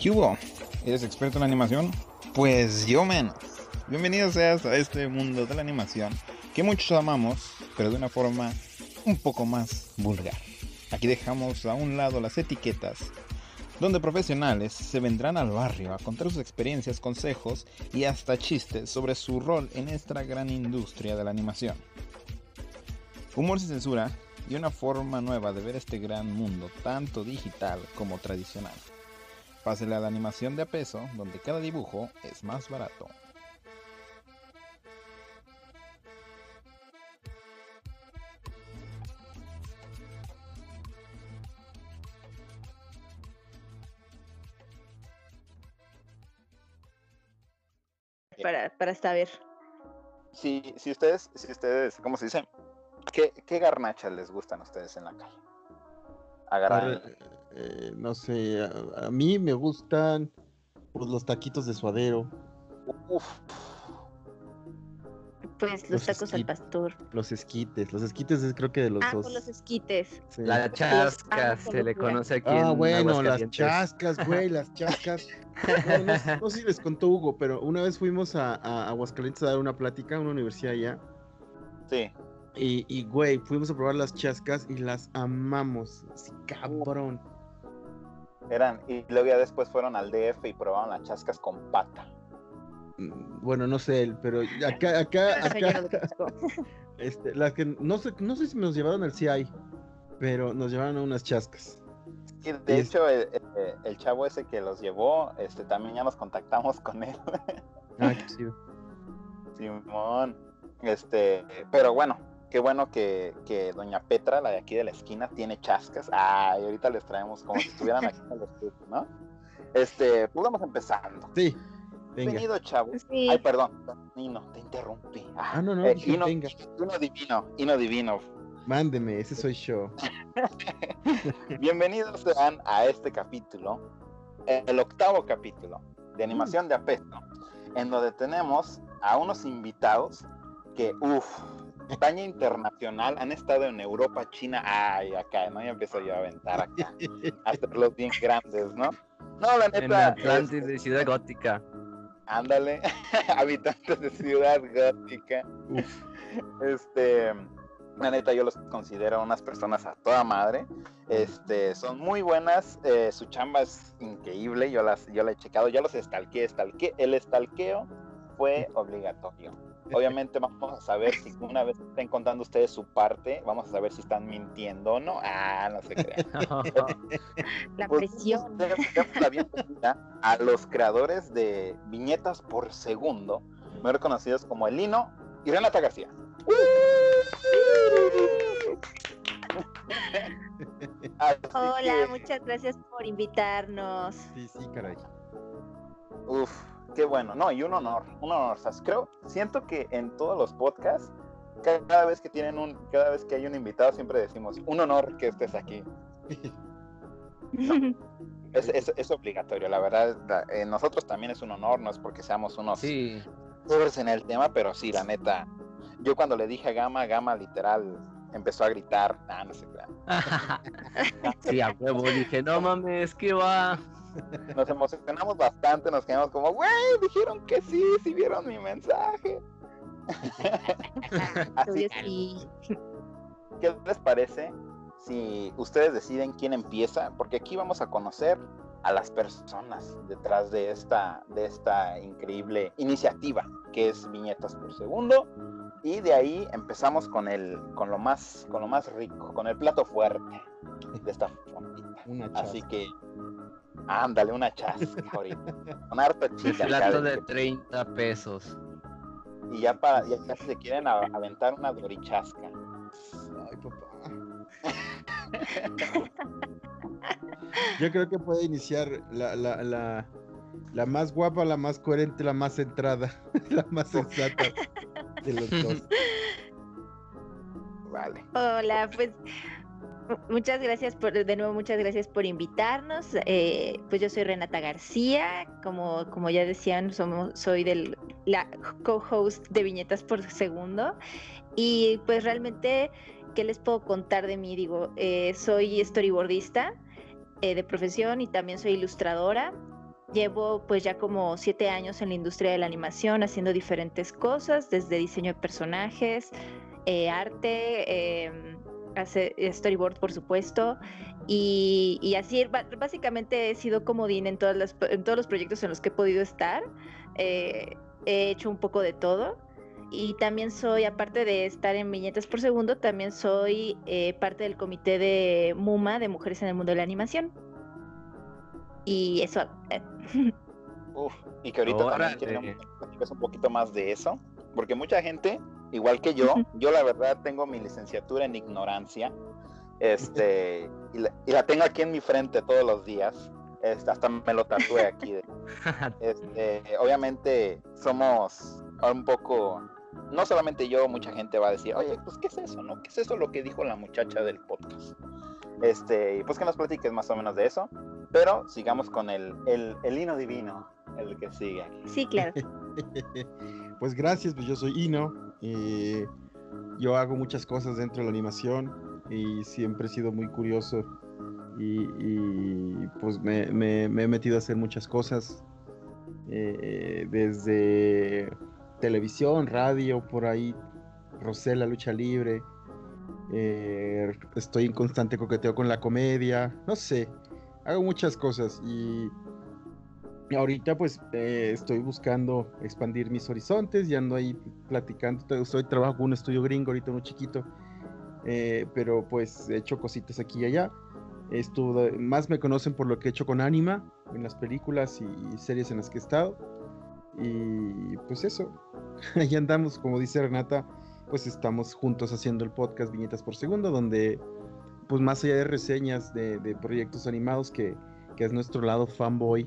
¿Qué hubo? ¿Eres experto en animación? Pues yo menos. Bienvenido seas a este mundo de la animación que muchos amamos, pero de una forma un poco más vulgar. Aquí dejamos a un lado las etiquetas, donde profesionales se vendrán al barrio a contar sus experiencias, consejos y hasta chistes sobre su rol en esta gran industria de la animación. Humor sin censura y una forma nueva de ver este gran mundo, tanto digital como tradicional. Pásele a la animación de a peso, donde cada dibujo es más barato. Para, para saber. Si, si ustedes, si ustedes, ¿cómo se dice? ¿Qué, qué garnachas les gustan a ustedes en la calle? Agarrar. Eh, no sé, a, a mí me gustan pues, los taquitos de suadero, Uf, Pues los Los tacos al pastor. los esquites. Los esquites es creo que de los Ah, dos. los esquites. sí. La chasca se le conoce aquí Ah, en bueno, las chascas, güey, las chascas. No, no sé- no sé si les contó Hugo, pero una vez fuimos a, a Aguascalientes a dar una plática a una universidad allá. sí. Y, y, güey, fuimos a probar las chascas y las amamos. Así, cabrón. Eran, y luego ya después fueron al DF y probaron las chascas con pata. Mm, Bueno, no sé él, pero acá, acá, este, las que no sé, no sé si nos llevaron al CI, pero nos llevaron a unas chascas. Y de Y es- hecho, el, el- el chavo ese que los llevó, este, también ya nos contactamos con él. Ah, qué chido. Simón. Este, pero bueno, qué bueno que, que Doña Petra, la de aquí de la esquina, tiene chascas. Ah, y ahorita les traemos como si estuvieran aquí en el estudio, ¿no? Este, pues vamos empezando. Sí, venga. Bienvenido, chavo. Sí. Ay, perdón, Nino, te interrumpí. Ah, no, no, eh, dije, Hino, venga. Hino divino, Hino divino. Mándeme, ese soy yo. Bienvenidos sean a este capítulo, el octavo capítulo de animación de apesto, en donde tenemos a unos invitados que, uff, talla internacional, han estado en Europa, China, ay, acá, ¿no? Ya empiezo yo a aventar acá, a hacerlos bien grandes, ¿no? No, la En neta, Atlantis es- de Ciudad Gótica. ándale, habitantes de Ciudad Gótica. Uf. Este, la neta, yo los considero unas personas a toda madre. Este, son muy buenas, eh, su chamba es increíble, yo las, yo la he checado, ya los estalqué, estalqué. El estalqueo fue obligatorio. Obviamente vamos a saber si una vez estén contando ustedes su parte, vamos a saber si están mintiendo o no. Ah, no se crean. La Pues, presión. damos la bienvenida a los creadores de viñetas por segundo, mejor conocidos como Elino y Renata García. Hola, que, muchas gracias por invitarnos. Sí, sí, caray. Uf, qué bueno. No, y un honor, un honor. O sea, creo, siento que en todos los podcasts, ca- cada vez que tienen un, cada vez que hay un invitado, siempre decimos, un honor que estés aquí. Es, es- es obligatorio, la verdad. eh, nosotros también es un honor, no es porque seamos unos Sí, pobres en el tema, pero sí, la neta. Yo cuando le dije a Gama, Gama literal empezó a gritar. Ah, no crean. sí, a huevo. Dije, no mames, ¿qué va? Nos emocionamos bastante, nos quedamos como, güey, dijeron que sí, sí vieron mi mensaje. Así sí. ¿Qué les parece si ustedes deciden quién empieza? Porque aquí vamos a conocer a las personas detrás de esta, de esta increíble iniciativa que es viñetas por segundo. Y de ahí empezamos con el, con lo más, con lo más rico, con el plato fuerte de esta fondita. Una Así que ándale una chasca ahorita. Con harta chica. acá plato de de que- 30 pesos. Y ya para, ya casi se quieren a- aventar una dorichasca. Ay, papá. Yo creo que puede iniciar la, la, la, la más guapa, la más coherente, la más centrada, la más sensata de los dos. Vale. Hola, pues muchas gracias por, de nuevo, muchas gracias por invitarnos. Eh, pues yo soy Renata García, como, como ya decían, somos, soy del, la co-host de Viñetas por Segundo. Y pues realmente, ¿qué les puedo contar de mí? Digo, eh, soy storyboardista eh, de profesión y también soy ilustradora. llevo pues ya como siete años en la industria de la animación haciendo diferentes cosas, desde diseño de personajes, eh, arte, em, hace storyboard por supuesto, y, así básicamente he sido comodín en, todas las, en todos los proyectos en los que he podido estar, eh, he hecho un poco de todo. Y también soy, aparte de estar en viñetas por segundo, también soy eh, parte del comité de MUMA, de Mujeres en el Mundo de la Animación. Y eso. Eh. Uf, y que ahorita también queremos un poquito más de eso, porque mucha gente, igual que yo, yo la verdad tengo mi licenciatura en ignorancia, este, y la, tengo aquí en mi frente todos los días. Este, hasta me lo tatué aquí. Este, obviamente somos un poco no solamente yo, mucha gente va a decir, oye, pues, ¿qué es eso, no? ¿Qué es eso lo que dijo la muchacha del podcast? Este, y pues que nos platiques más o menos de eso, pero sigamos con el, el, el hino divino, el que sigue aquí. Sí, claro. pues gracias, pues yo soy Hino, y yo hago muchas cosas dentro de la animación y siempre he sido muy curioso y, pues me, he metido a hacer muchas cosas, eh, desde televisión, radio, por ahí, Rosela, lucha libre. Eh, estoy en constante coqueteo con la comedia, no sé, hago muchas cosas y ahorita pues eh, estoy buscando expandir mis horizontes y ando ahí platicando, estoy trabajo con un estudio gringo ahorita muy chiquito, eh, pero pues he hecho cositas aquí y allá. Estuve, más me conocen por lo que he hecho con Anima en las películas y series en las que he estado. Y pues eso, ahí andamos, como dice Renata, pues estamos juntos haciendo el podcast Viñetas por Segundo, donde pues más allá de reseñas de, proyectos animados, que, es nuestro lado fanboy,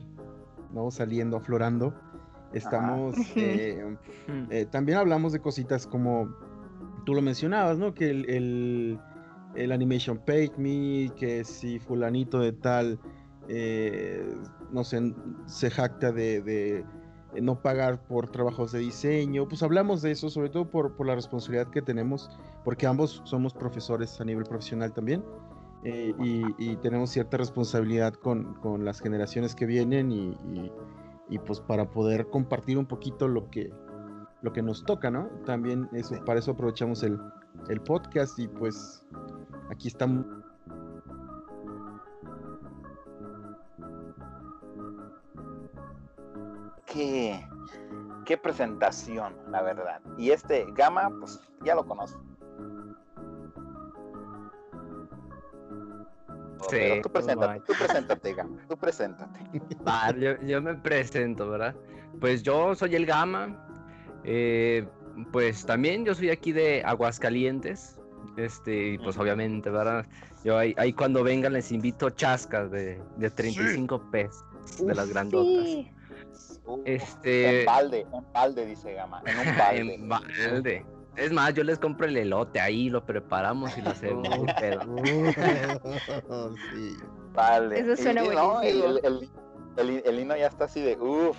¿no? Saliendo, aflorando, estamos, eh, eh, también hablamos de cositas como tú lo mencionabas, ¿no? Que el, el, animation paid me, que si fulanito de tal, eh, no sé, se jacta de eh, no pagar por trabajos de diseño, pues hablamos de eso, sobre todo por, por la responsabilidad que tenemos, porque ambos somos profesores a nivel profesional también, eh, y, tenemos cierta responsabilidad con, con, las generaciones que vienen y, y, pues para poder compartir un poquito lo que, lo que nos toca, ¿no? También eso, para eso aprovechamos el, el podcast y pues aquí estamos qué, presentación, la verdad. Y este Gama, pues ya lo conozco. Sí, tú preséntate, tú preséntate, Gama, tú preséntate. yo, me presento, ¿verdad? Pues yo soy el Gama, eh, pues también yo soy aquí de Aguascalientes, este, pues obviamente, ¿verdad? Yo ahí, cuando vengan les invito chascas de, de 35 pesos de las grandotas este... En balde, en balde, dice Gama. En un balde. en balde. Es más, yo les compro el elote ahí, lo preparamos y lo hacemos. sí. Vale. Eso suena buenísimo. el, el, el, el, hino ya está así de uff.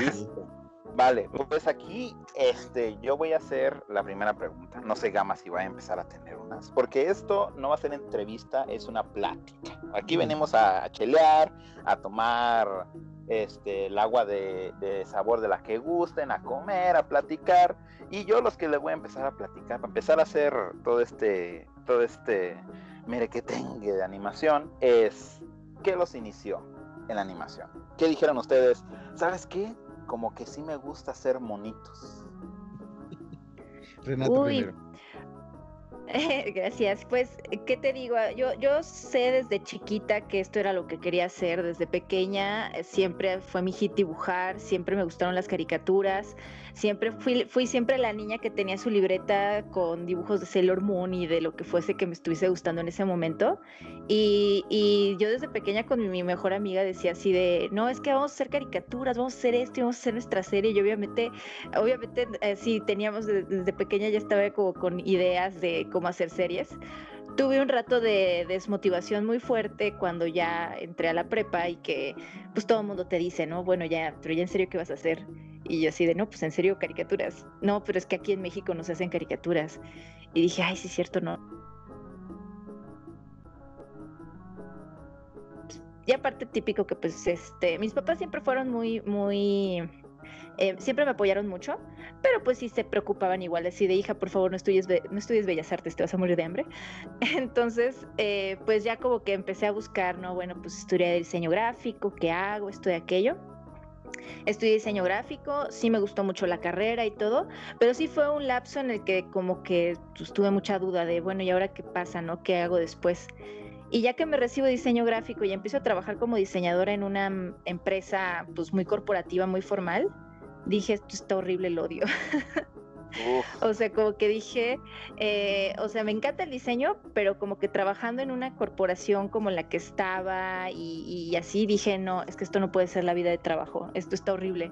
Listo. Vale, pues aquí este, yo voy a hacer la primera pregunta. No sé, Gama, si va a empezar a tener unas. Porque esto no va a ser entrevista, es una plática. Aquí venimos a chelear, a tomar este, el agua de, sabor de la que gusten, a comer, a platicar. Y yo los que les voy a empezar a platicar, para empezar a hacer todo este, todo este merequetengue de animación, es ¿qué los inició en la animación? ¿Qué dijeron ustedes? ¿Sabes qué? Como que sí me gusta hacer monitos. Renato primero. Gracias. Pues, ¿qué te digo? Yo, yo sé desde chiquita que esto era lo que quería hacer. Desde pequeña eh, siempre fue mi hit dibujar, siempre me gustaron las caricaturas. Siempre fui, fui siempre la niña que tenía su libreta con dibujos de Sailor Moon y de lo que fuese que me estuviese gustando en ese momento. Y, y yo desde pequeña con mi mejor amiga decía así de, no, es que vamos a hacer caricaturas, vamos a hacer esto y vamos a hacer nuestra serie. Y obviamente, obviamente, eh, teníamos desde, pequeña ya estaba como con ideas de cómo hacer series tuve un rato de desmotivación muy fuerte cuando ya entré a la prepa y que pues todo el mundo te dice, no, bueno, ya, pero ya en serio, ¿qué vas a hacer? Y yo así de, no, pues en serio, caricaturas. No, pero es que aquí en México no se hacen caricaturas. Y dije, ay, sí es cierto, no. y aparte típico que pues este, mis papás siempre fueron muy, muy, eh, siempre me apoyaron mucho, pero pues sí se preocupaban igual, así de hija, por favor no estudies, no estudies Bellas Artes, te vas a morir de hambre. Entonces, eh, pues ya como que empecé a buscar, ¿no? Bueno, pues estudié diseño gráfico, ¿qué hago? Esto y aquello. Estudié diseño gráfico, sí me gustó mucho la carrera y todo, pero sí fue un lapso en el que como que pues, tuve mucha duda de, bueno, ¿y ahora qué pasa, no? ¿Qué hago después? Y ya que me recibo diseño gráfico y empiezo a trabajar como diseñadora en una mm, empresa pues muy corporativa, muy formal, dije, esto está horrible, el odio. o sea, como que dije, eh, o sea, me encanta el diseño, pero como que trabajando en una corporación como la que estaba y, así, dije, no, es que esto no puede ser la vida de trabajo, esto está horrible.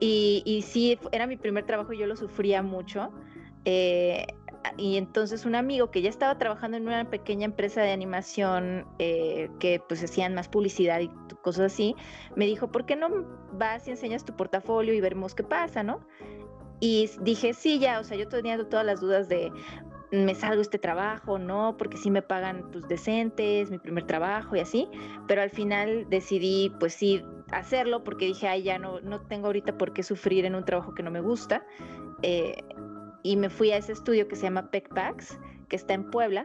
Y, y sí, era mi primer trabajo y yo lo sufría mucho. Eh, y entonces un amigo que ya estaba trabajando en una pequeña empresa de animación eh, que pues hacían más publicidad y cosas así, me dijo, ¿por qué no vas y enseñas tu portafolio y veremos qué pasa, no? Y dije, sí, ya, o sea, yo tenía todas las dudas de, me salgo este trabajo, no, porque sí me pagan pues decentes, mi primer trabajo y así, pero al final decidí pues sí hacerlo porque dije, ay, ya no, no tengo ahorita por qué sufrir en un trabajo que no me gusta. Eh, y me fui a ese estudio que se llama PECPAX, que está en Puebla,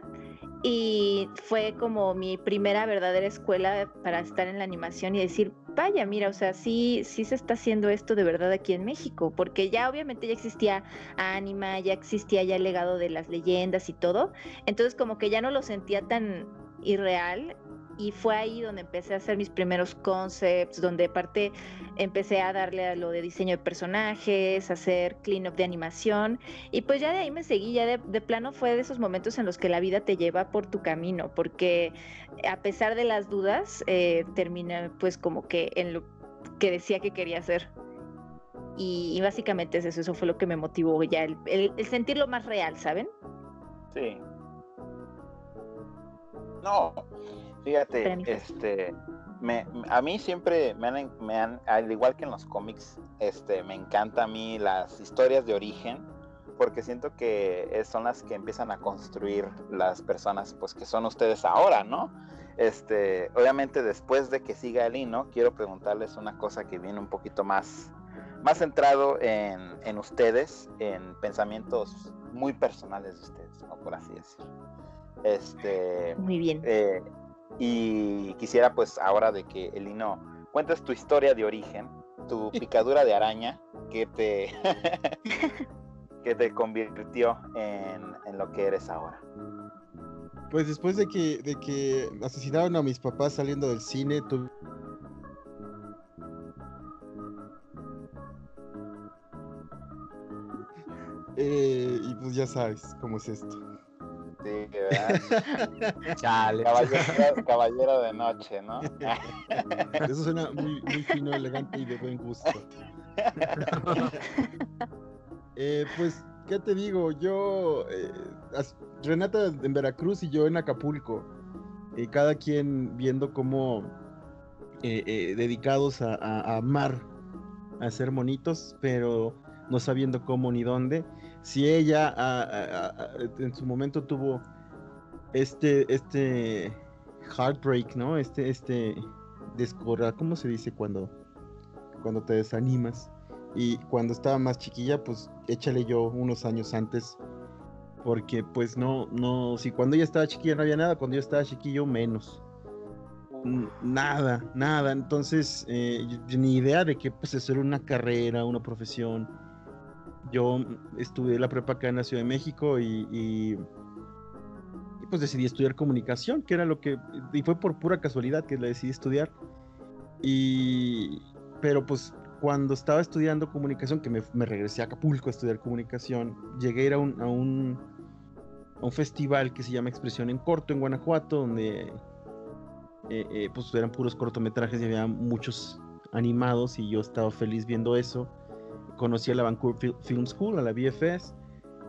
y fue como mi primera verdadera escuela para estar en la animación y decir, vaya, mira, o sea, sí, sí se está haciendo esto de verdad aquí en México, porque ya obviamente ya existía Anima, ya existía ya el legado de las leyendas y todo, entonces como que ya no lo sentía tan irreal y fue ahí donde empecé a hacer mis primeros concepts, donde aparte empecé a darle a lo de diseño de personajes, hacer clean-up de animación y pues ya de ahí me seguí, ya de, plano fue de esos momentos en los que la vida te lleva por tu camino, porque a pesar de las dudas, eh, terminé pues como que en lo que decía que quería hacer. Y, básicamente es eso, eso fue lo que me motivó ya, el, el sentirlo más real, ¿saben? Sí. No, Fíjate, este, me, a mí siempre me han, me han, al igual que en los cómics, este, me encanta a mí las historias de origen, porque siento que son las que empiezan a construir las personas, pues que son ustedes ahora, ¿no? Este, obviamente después de que siga el hino, quiero preguntarles una cosa que viene un poquito más, más centrado en, en ustedes, en pensamientos muy personales de ustedes, ¿no? por así decirlo. Este, muy bien. Eh, y quisiera pues ahora de que Elino cuentes tu historia de origen, tu picadura de araña que te, que te convirtió en, lo que eres ahora. Pues después de que, de que asesinaron a mis papás saliendo del cine, tuve eh, y pues ya sabes cómo es esto. Chale. Caballero, de noche, ¿no? Eso suena muy, muy fino, elegante y de buen gusto. Eh, pues, ¿qué te digo? Yo, eh, Renata en Veracruz y yo en Acapulco. Y cada quien viendo cómo eh, dedicados a, a, amar, a ser monitos, pero no sabiendo cómo ni dónde si ella en su momento tuvo este, este heartbreak, ¿no? Este, este descorra, ¿cómo se dice cuando, cuando te desanimas? Y cuando estaba más chiquilla, pues échale yo unos años antes, porque pues no, no, si cuando ella estaba chiquilla no había nada, cuando yo estaba chiquillo menos. Nada, nada. Entonces, eh, ni idea de que pues hacer una carrera, una profesión yo estudié la prepa acá en la Ciudad de México y, pues decidí estudiar comunicación, que era lo que, y fue por pura casualidad que la decidí estudiar. Y, pero pues cuando estaba estudiando comunicación, que me, regresé a Acapulco a estudiar comunicación, llegué a ir a un, a un, festival que se llama Expresión en Corto en Guanajuato, donde eh, eh, pues eran puros cortometrajes y había muchos animados y yo estaba feliz viendo eso conocí a la Vancouver Film School, a la BFS.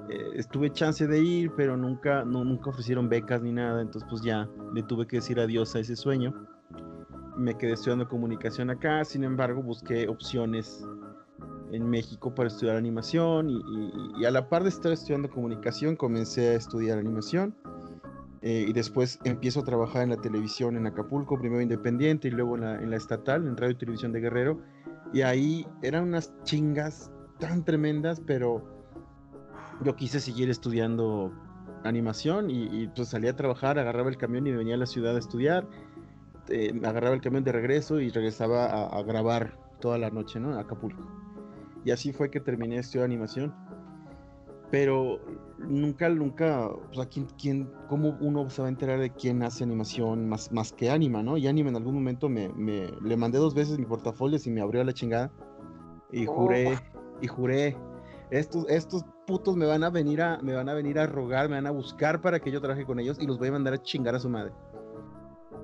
Eh, estuve chance de ir, pero nunca, no, nunca ofrecieron becas ni nada, entonces pues ya le tuve que decir adiós a ese sueño. Me quedé estudiando comunicación acá, sin embargo busqué opciones en México para estudiar animación y, a la par de estar estudiando comunicación comencé a estudiar animación eh, y después empiezo a trabajar en la televisión en Acapulco, primero independiente y luego en la, en la estatal, en Radio y Televisión de Guerrero. Y ahí eran unas chingas tan tremendas, pero yo quise seguir estudiando animación y, pues salía a trabajar, agarraba el camión y venía a la ciudad a estudiar, eh, agarraba el camión de regreso y regresaba a, grabar toda la noche, ¿no? A Acapulco. Y así fue que terminé estudiando animación pero nunca, nunca, o sea, ¿quién, quién, cómo uno se va a enterar de quién hace animación más, más que Anima, ¿no? Y Anima en algún momento me, me le mandé dos veces mi portafolio y me abrió la chingada. Y juré, oh. y juré, estos, estos putos me van a venir a, me van a venir a rogar, me van a buscar para que yo trabaje con ellos y los voy a mandar a chingar a su madre.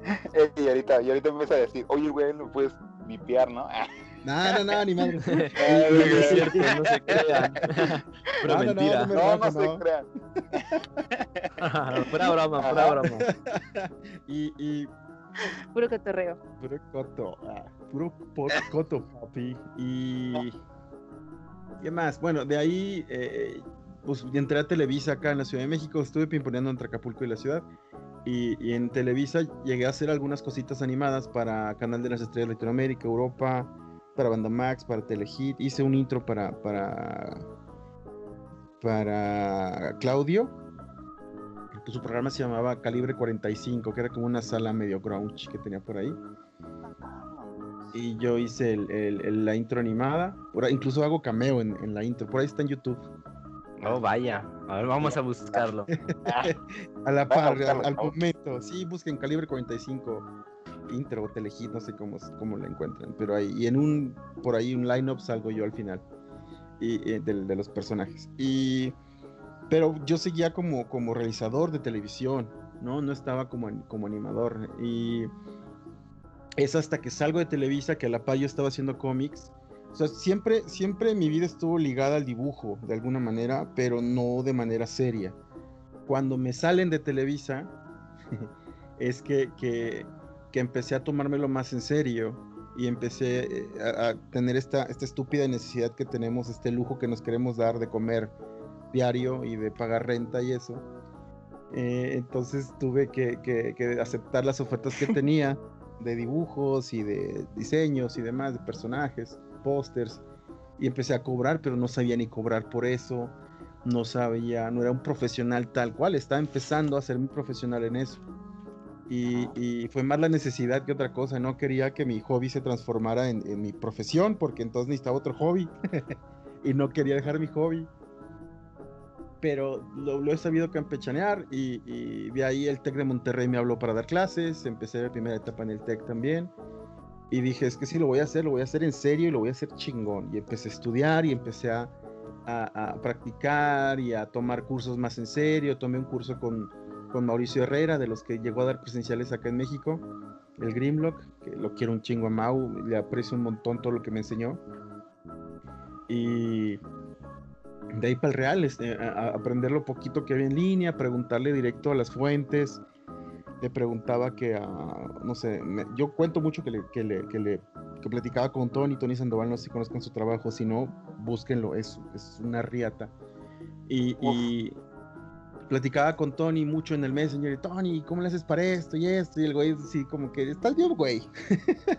y ahorita, y ahorita empieza a decir, oye, güey, lo puedes vipiar, ¿no? No, no, no, ni madre. no es cierto, no se crean. Pura No, mentira. no No, no no. se crean. pura broma, pura broma. y, y Puro cotorreo. puro coto, ah, puro coto, papi. Y. ¿Qué más? Bueno, de ahí, eh, pues entré a Televisa acá en la Ciudad de México. Estuve pimponeando entre Acapulco y la ciudad. Y, y en Televisa llegué a hacer algunas cositas animadas para Canal de las Estrellas Latinoamérica, Europa, para Banda Max, para Telehit. Hice un intro para. para. para Claudio. Pues, su programa se llamaba Calibre 45, que era como una sala medio grunge que tenía por ahí. Y yo hice el- el- el- la intro animada. Por incluso hago cameo en, en la intro. Por ahí está en YouTube. Oh, vaya. A ver, vamos a buscarlo. A la par, al, momento. Sí, busquen Calibre 45 intro o telehit, no sé cómo, cómo la encuentran. Pero ahí, y en un, por ahí un line-up salgo yo al final. Y, eh, de, los personajes. Y, pero yo seguía como, como realizador de televisión, ¿no? No estaba como, como animador. Y es hasta que salgo de Televisa que a la par yo estaba haciendo cómics. O sea, siempre, siempre mi vida estuvo ligada al dibujo, de alguna manera, pero no de manera seria. Cuando me salen de Televisa, es que, que empecé a tomármelo más en serio y empecé eh, a, a tener esta, esta estúpida necesidad que tenemos, este lujo que nos queremos dar de comer diario y de pagar renta y eso. Eh, entonces tuve que, que- que aceptar las ofertas que tenía de dibujos y de diseños y demás, de personajes, pósters, y empecé a cobrar, pero no sabía ni cobrar por eso, no sabía, no era un profesional tal cual, estaba empezando a ser muy profesional en eso. Y, y fue más la necesidad que otra cosa, no quería que mi hobby se transformara en, en mi profesión, porque entonces necesitaba otro hobby, y no quería dejar mi hobby pero lo, lo he sabido campechanear y, y de ahí el TEC de Monterrey me habló para dar clases, empecé la primera etapa en el TEC también y dije, es que sí, lo voy a hacer, lo voy a hacer en serio y lo voy a hacer chingón. Y empecé a estudiar y empecé a, a- a practicar y a tomar cursos más en serio. Tomé un curso con, con Mauricio Herrera, de los que llegó a dar presenciales acá en México, el Grimlock, que lo quiero un chingo a Mau, le aprecio un montón todo lo que me enseñó. Y de ahí para el real, este, a, a aprender lo poquito que había en línea, preguntarle directo a las fuentes. Le preguntaba que, a, no sé, me- yo cuento mucho que le, que le, que le que platicaba con Tony, Tony Sandoval, no sé si conozcan su trabajo, si no, búsquenlo, es, es una riata. Y, y platicaba con Tony mucho en el Messenger, y Tony, ¿cómo le haces para esto y esto? Y el güey así como que, estás bien, güey,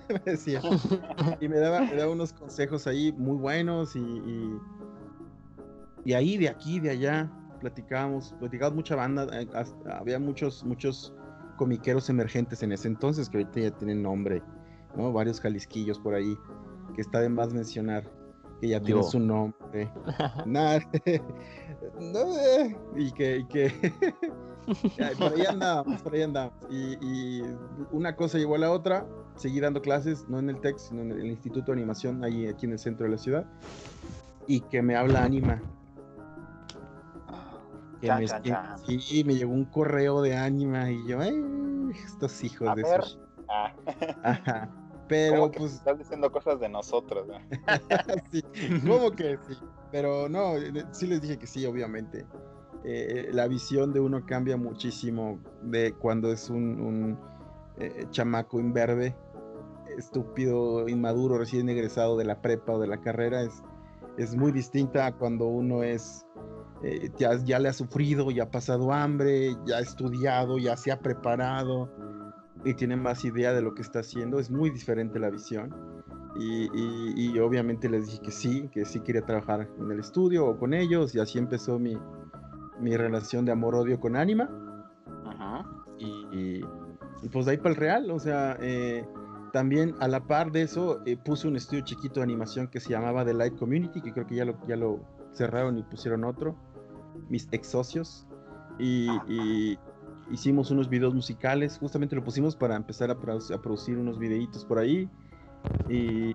me decía. Y me daba, me daba unos consejos ahí muy buenos y, y, ahí, de aquí, de allá, platicábamos, platicábamos mucha banda, eh, había muchos, muchos comiqueros emergentes en ese entonces que ahorita ya tienen nombre, ¿no? Varios jalisquillos por ahí, que está de más mencionar, que ya tienen Yo. su nombre. Nada, no, eh, y que, y que por ahí andábamos, por ahí andábamos. Y, y una cosa llevó a la otra, seguí dando clases, no en el TEC, sino en el Instituto de Animación, ahí aquí en el centro de la ciudad, y que me habla Anima. Que me, sí, me llegó un correo de Anima y yo, "Ay, estos hijos A de ver. Ah, Ajá. Pero ¿cómo que pues estás diciendo cosas de nosotros. ¿no? sí, ¿cómo que sí? Pero no, sí les dije que sí, obviamente. Eh, la visión de uno cambia muchísimo de cuando es un, un, eh, chamaco imberbe, estúpido, inmaduro, recién egresado de la prepa o de la carrera. Es, es muy distinta a cuando uno es eh, ya, ya le ha sufrido, ya ha pasado hambre, ya ha estudiado, ya se ha preparado y tiene más idea de lo que está haciendo. Es muy diferente la visión. Y, y, obviamente les dije que sí, que sí quería trabajar en el estudio o con ellos y así empezó mi, mi relación de amor-odio con Anima. Ajá. Y, y, pues de ahí para el real, o sea, eh, también a la par de eso eh, puse un estudio chiquito de animación que se llamaba The Light Community, que creo que ya lo, ya lo cerraron y pusieron otro, mis ex socios. Y, y, hicimos unos videos musicales, justamente lo pusimos para empezar a, a producir unos videitos por ahí. Y,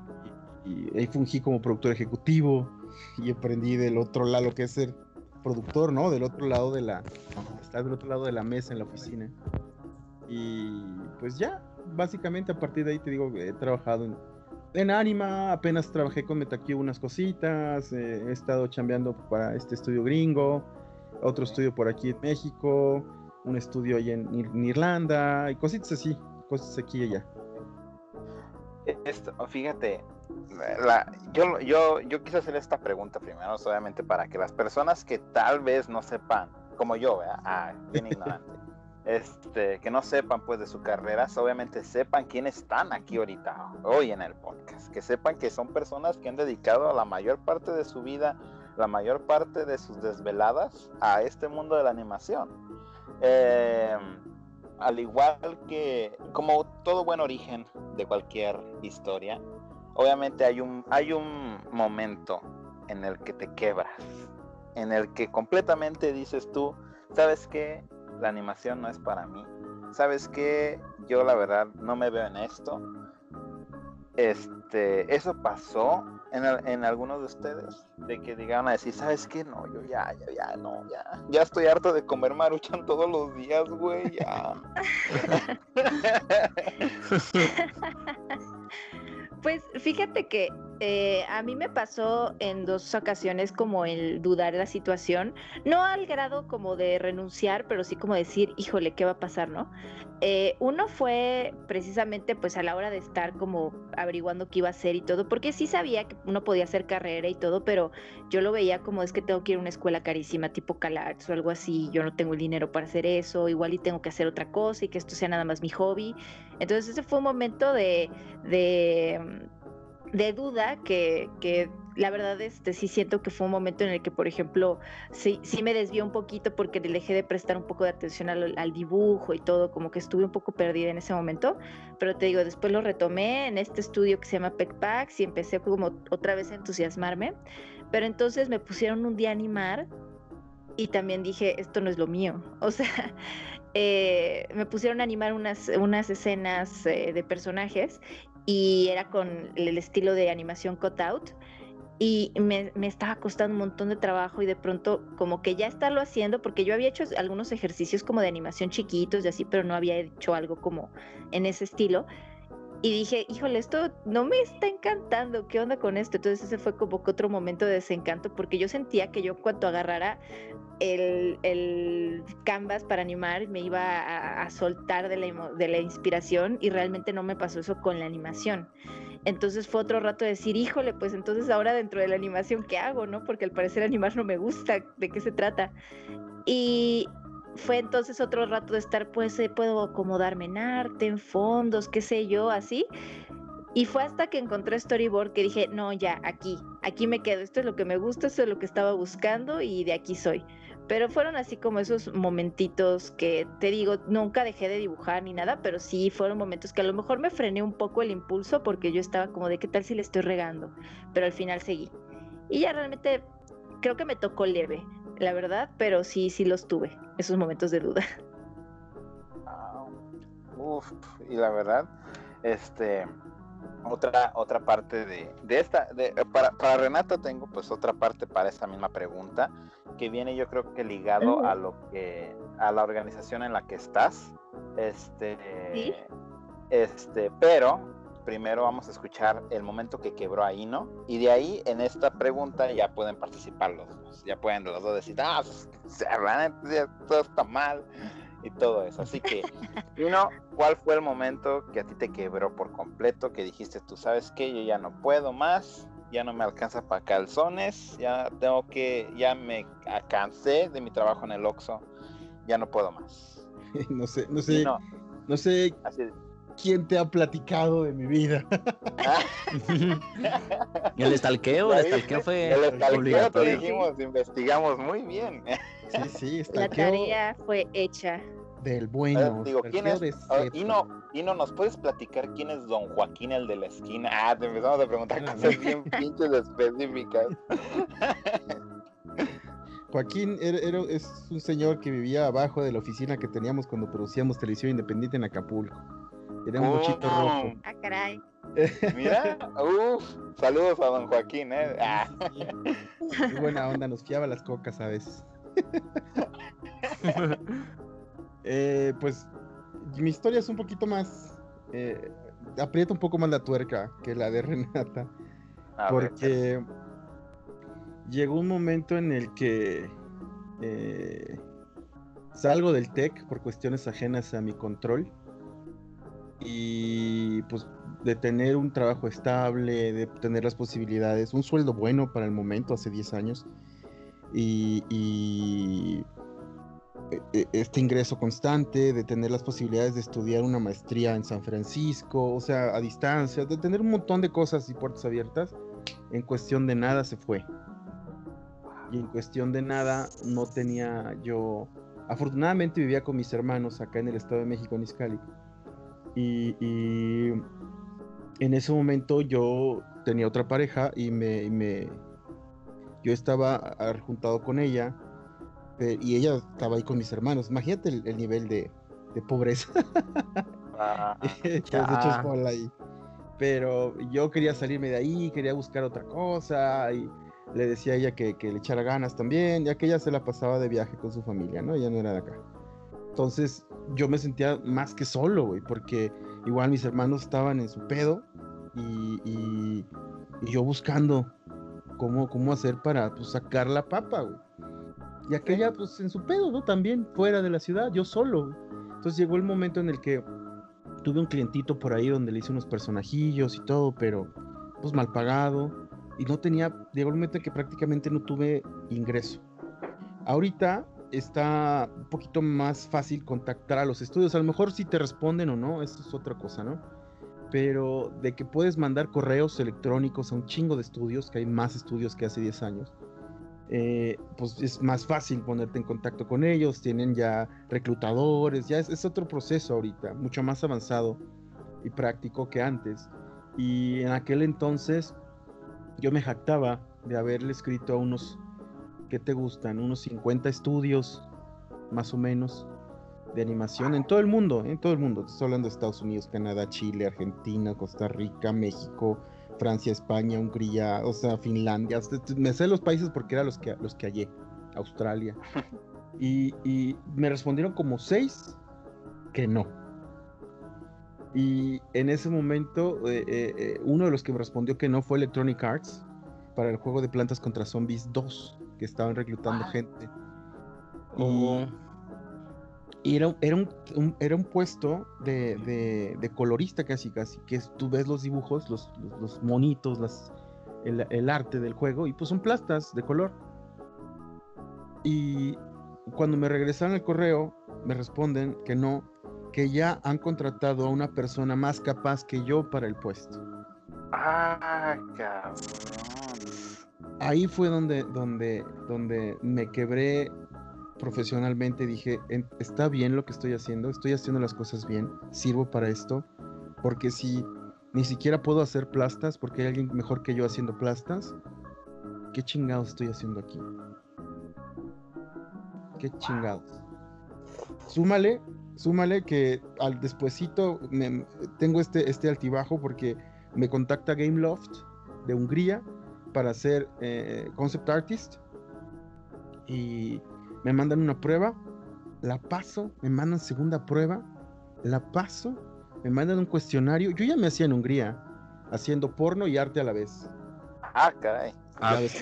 ahí fungí como productor ejecutivo y aprendí del otro lado lo que es ser productor, ¿no? Del otro lado de la... Estar del otro lado de la mesa en la oficina. Y pues ya, básicamente a partir de ahí te digo, he trabajado en, en Anima, apenas trabajé con MetaQ unas cositas, eh, he estado chambeando para este estudio gringo, otro estudio por aquí en México, un estudio ahí en, Irlanda y cositas así, cosas aquí y allá. Esto, fíjate, la, yo, yo, yo quise hacer esta pregunta primero, obviamente, para que las personas que tal vez no sepan, como yo, ah, bien ignorante, este, que no sepan pues de sus carreras, obviamente sepan quiénes están aquí ahorita, hoy en el podcast, que sepan que son personas que han dedicado la mayor parte de su vida, la mayor parte de sus desveladas a este mundo de la animación. Eh, al igual que, como todo buen origen de cualquier historia, obviamente hay un, hay un momento en el que te quebras, en el que completamente dices tú, ¿sabes qué? La animación no es para mí. ¿Sabes qué? Yo la verdad no me veo en esto. Este, eso pasó en, en algunos de ustedes, de que digan a decir, ¿sabes qué? No, yo ya, ya, ya, no, ya, ya estoy harto de comer maruchan todos los días, güey, ya. Pues fíjate que eh, a mí me pasó en dos ocasiones como el dudar la situación, no al grado como de renunciar, pero sí como decir, híjole, ¿qué va a pasar, no? Eh, uno fue precisamente pues a la hora de estar como averiguando qué iba a hacer y todo, porque sí sabía que uno podía hacer carrera y todo, pero yo lo veía como es que tengo que ir a una escuela carísima tipo Calax o algo así, yo no tengo el dinero para hacer eso, igual y tengo que hacer otra cosa y que esto sea nada más mi hobby. Entonces ese fue un momento de, de duda que, que la verdad este, sí siento que fue un momento en el que, por ejemplo, sí, sí me desvió un poquito porque le dejé de prestar un poco de atención al, dibujo y todo, como que estuve un poco perdida en ese momento, pero te digo, después lo retomé en este estudio que se llama PECPAX y empecé como otra vez a entusiasmarme, pero entonces me pusieron un día a animar y también dije, esto no es lo mío, o sea... Eh, me pusieron a animar unas, unas escenas eh, de personajes y era con el estilo de animación cutout y me, estaba costando un montón de trabajo y de pronto como que ya estarlo haciendo, porque yo había hecho algunos ejercicios como de animación chiquitos y así, pero no había hecho algo como en ese estilo. Y dije, híjole, esto no me está encantando, ¿qué onda con esto? Entonces ese fue como que otro momento de desencanto, porque yo sentía que yo cuando agarrara el, el canvas para animar me iba a, a soltar de la, de la inspiración y realmente no me pasó eso con la animación. Entonces fue otro rato de decir, híjole, pues entonces ahora dentro de la animación, ¿qué hago? ¿No? Porque al parecer animar no me gusta, ¿de qué se trata? Y fue entonces otro rato de estar, pues eh, puedo acomodarme en arte, en fondos, qué sé yo, así. Y fue hasta que encontré Storyboard que dije, no, ya, aquí, aquí me quedo, esto es lo que me gusta, esto es lo que estaba buscando y de aquí soy. Pero fueron así como esos momentitos que te digo, nunca dejé de dibujar ni nada, pero sí fueron momentos que a lo mejor me frené un poco el impulso porque yo estaba como de qué tal si le estoy regando, pero al final seguí. Y ya realmente creo que me tocó leve, la verdad, pero sí, sí los tuve, esos momentos de duda. Uf, y la verdad, este, otra otra parte de, de esta de, para, para Renata tengo pues otra parte para esa misma pregunta que viene yo creo que ligado a lo que a la organización en la que estás este este pero primero vamos a escuchar el momento que quebró ahí no y de ahí en esta pregunta ya pueden participar los dos ya pueden los dos decir ah pues, todo está mal y todo eso. Así que, uno, ¿cuál fue el momento que a ti te quebró por completo? Que dijiste, tú sabes que yo ya no puedo más ya no me alcanza para calzones, ya tengo que, ya me cansé de mi trabajo en el Oxxo, ya no puedo más. no sé, no sé, no, sé quién te ha platicado de mi vida. el estalqueo, el estalqueo fue el estalqueo te dijimos, investigamos muy bien. sí, sí, La tarea fue hecha del bueno. digo, ¿quién es? Ino, ¿nos puedes platicar quién es Don Joaquín, el de la esquina? Ah, te empezamos a preguntar cosas bien pinches específicas. Joaquín era, es un señor que vivía abajo de la oficina que teníamos cuando producíamos televisión independiente en Acapulco. Era un mochito rojo. Ah, caray. Mira, uff, saludos a don Joaquín, ¿eh? Ah. Qué buena onda, nos fiaba las cocas a veces. Eh, pues mi historia es un poquito más. Eh, aprieta un poco más la tuerca que la de Renata. porque llegó un momento en el que eh, salgo del TEC por cuestiones ajenas a mi control. Y pues de tener un trabajo estable, de tener las posibilidades, un sueldo bueno para el momento, hace 10 años. y e, e, este ingreso constante, de tener las posibilidades de estudiar una maestría en San Francisco, o sea, a distancia, de tener un montón de cosas y puertas abiertas, en cuestión de nada se fue. Y en cuestión de nada no tenía yo, afortunadamente vivía con mis hermanos acá en el Estado de México, en Izcali. Y, en ese momento yo tenía otra pareja y me, me yo estaba juntado con ella y ella estaba ahí con mis hermanos. Imagínate el, nivel de, pobreza. Ah, ahí. Pero yo quería salirme de ahí, quería buscar otra cosa y le decía a ella que, le echara ganas también, ya que ella se la pasaba de viaje con su familia, ¿no? Ella no era de acá. Entonces yo me sentía más que solo, güey, porque igual mis hermanos estaban en su pedo y, yo buscando cómo, cómo hacer para pues, sacar la papa, güey. Y aquella, pues en su pedo, ¿no? También fuera de la ciudad, yo solo. Entonces llegó el momento en el que tuve un clientito por ahí donde le hice unos personajillos y todo, pero pues mal pagado. Y no tenía, llegó el momento en que prácticamente no tuve ingreso. Ahorita está un poquito más fácil contactar a los estudios. A lo mejor si te responden o no, eso es otra cosa, ¿no? Pero de que puedes mandar correos electrónicos a un chingo de estudios, que hay más estudios que hace 10 años eh, pues es más fácil ponerte en contacto con ellos, tienen ya reclutadores, ya es, otro proceso ahorita, mucho más avanzado y práctico que antes. Y en aquel entonces yo me jactaba de haberle escrito a unos, que te gustan? Unos 50 estudios, más o menos, de animación en todo el mundo, en todo el mundo. Estoy hablando de Estados Unidos, Canadá, Chile, Argentina, Costa Rica, México, Francia, España, Hungría, o sea, Finlandia. Me sé los países porque eran los que, los que hallé. Australia. Y, me respondieron como seis que no. Y en ese momento, eh, eh, eh, uno de los que me respondió que no fue Electronic Arts para el juego de Plantas contra Zombies 2, que estaban reclutando gente. Y, y era, era, un, era un puesto de, de, colorista casi, casi, que tú ves los dibujos, los, los, monitos, las, el, el, arte del juego, y pues son plastas de color. Y cuando me regresaron el correo, me responden que no, que ya han contratado a una persona más capaz que yo para el puesto. Ah, cabrón. Ahí fue donde, donde, donde me quebré profesionalmente dije, está bien lo que estoy haciendo, estoy haciendo las cosas bien, sirvo para esto, porque si ni siquiera puedo hacer plastas, porque hay alguien mejor que yo haciendo plastas, ¿qué chingados estoy haciendo aquí? ¿Qué chingados? Súmale, súmale que al despuesito tengo este, este altibajo porque me contacta Gameloft de Hungría para hacer eh, concept artist y me mandan una prueba, la paso, me mandan segunda prueba, la paso, me mandan un cuestionario. Yo ya me hacía en Hungría, haciendo porno y arte a la vez. Ah, caray. Ah, es,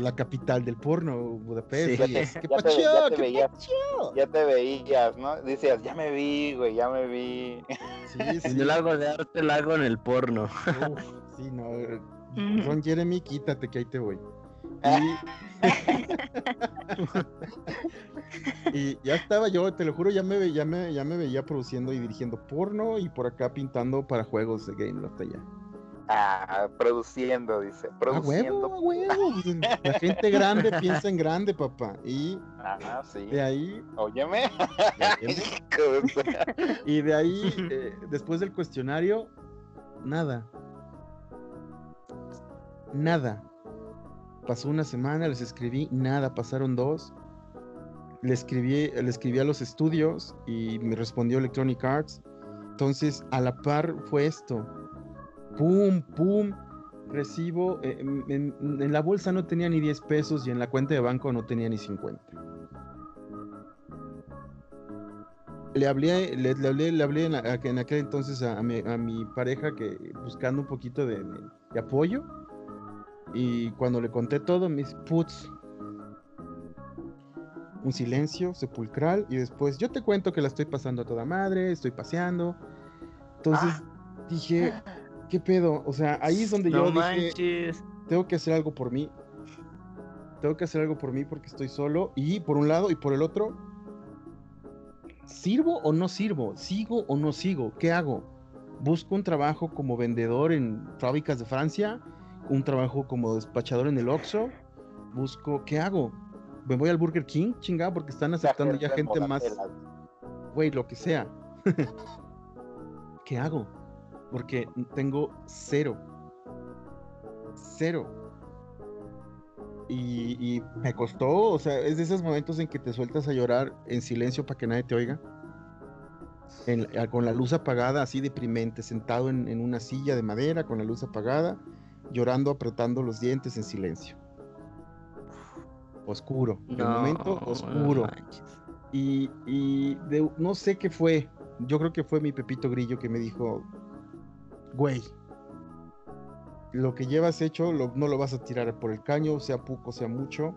la capital, del porno, Budapest. ¿Qué ya, te, ¿Qué veías, ya te veías, ¿no? Decías, ya me vi, güey, ya me vi. Sí, sí. Yo lo hago de arte, lo hago en el porno. sí, no. Ron Jeremy, quítate que ahí te voy. Y... ya estaba yo, te lo juro, ya me, ya, me, ya me veía produciendo y dirigiendo porno y por acá pintando para juegos de Game hasta allá. Ah, produciendo, dice. Produciendo. A huevo, a huevo. La gente grande piensa en grande, papá. Y ah, sí. de ahí. Óyeme. y de ahí, eh, después del cuestionario, nada. Nada. Pasó una semana, les escribí, nada, pasaron dos. Le escribí, le escribí a los estudios y me respondió Electronic Arts. Entonces, a la par fue esto pum, pum, recibo, eh, en, la bolsa no tenía ni 10 pesos y en la cuenta de banco no tenía ni 50. Le hablé, le, hablé, le hablé en, aquel entonces a, mi, pareja que buscando un poquito de, apoyo y cuando le conté todo me dice, putz, un silencio sepulcral y después yo te cuento que la estoy pasando a toda madre, estoy paseando. Entonces ah. dije, ¿qué pedo? O sea, ahí es donde yo dije, tengo que hacer algo por mí. Tengo que hacer algo por mí porque estoy solo. Y por un lado y por el otro, ¿sirvo o no sirvo? ¿Sigo o no sigo? ¿Qué hago? ¿Busco un trabajo como vendedor en fábricas de Francia? ¿Un trabajo como despachador en el Oxxo? ¿Busco qué hago? ¿Me voy al Burger King? Chingado, porque están aceptando ya gente más... Güey, lo que sea. ¿Qué hago? porque tengo cero. Cero. Y, me costó, o sea, es de esos momentos en que te sueltas a llorar en silencio para que nadie te oiga. con la luz apagada, así deprimente, sentado en, una silla de madera con la luz apagada, llorando, apretando los dientes en silencio. Oscuro, de momento oscuro. y, no sé qué fue, yo creo que fue mi Pepito Grillo que me dijo, güey, lo que llevas hecho no lo vas a tirar por el caño, sea poco, sea mucho,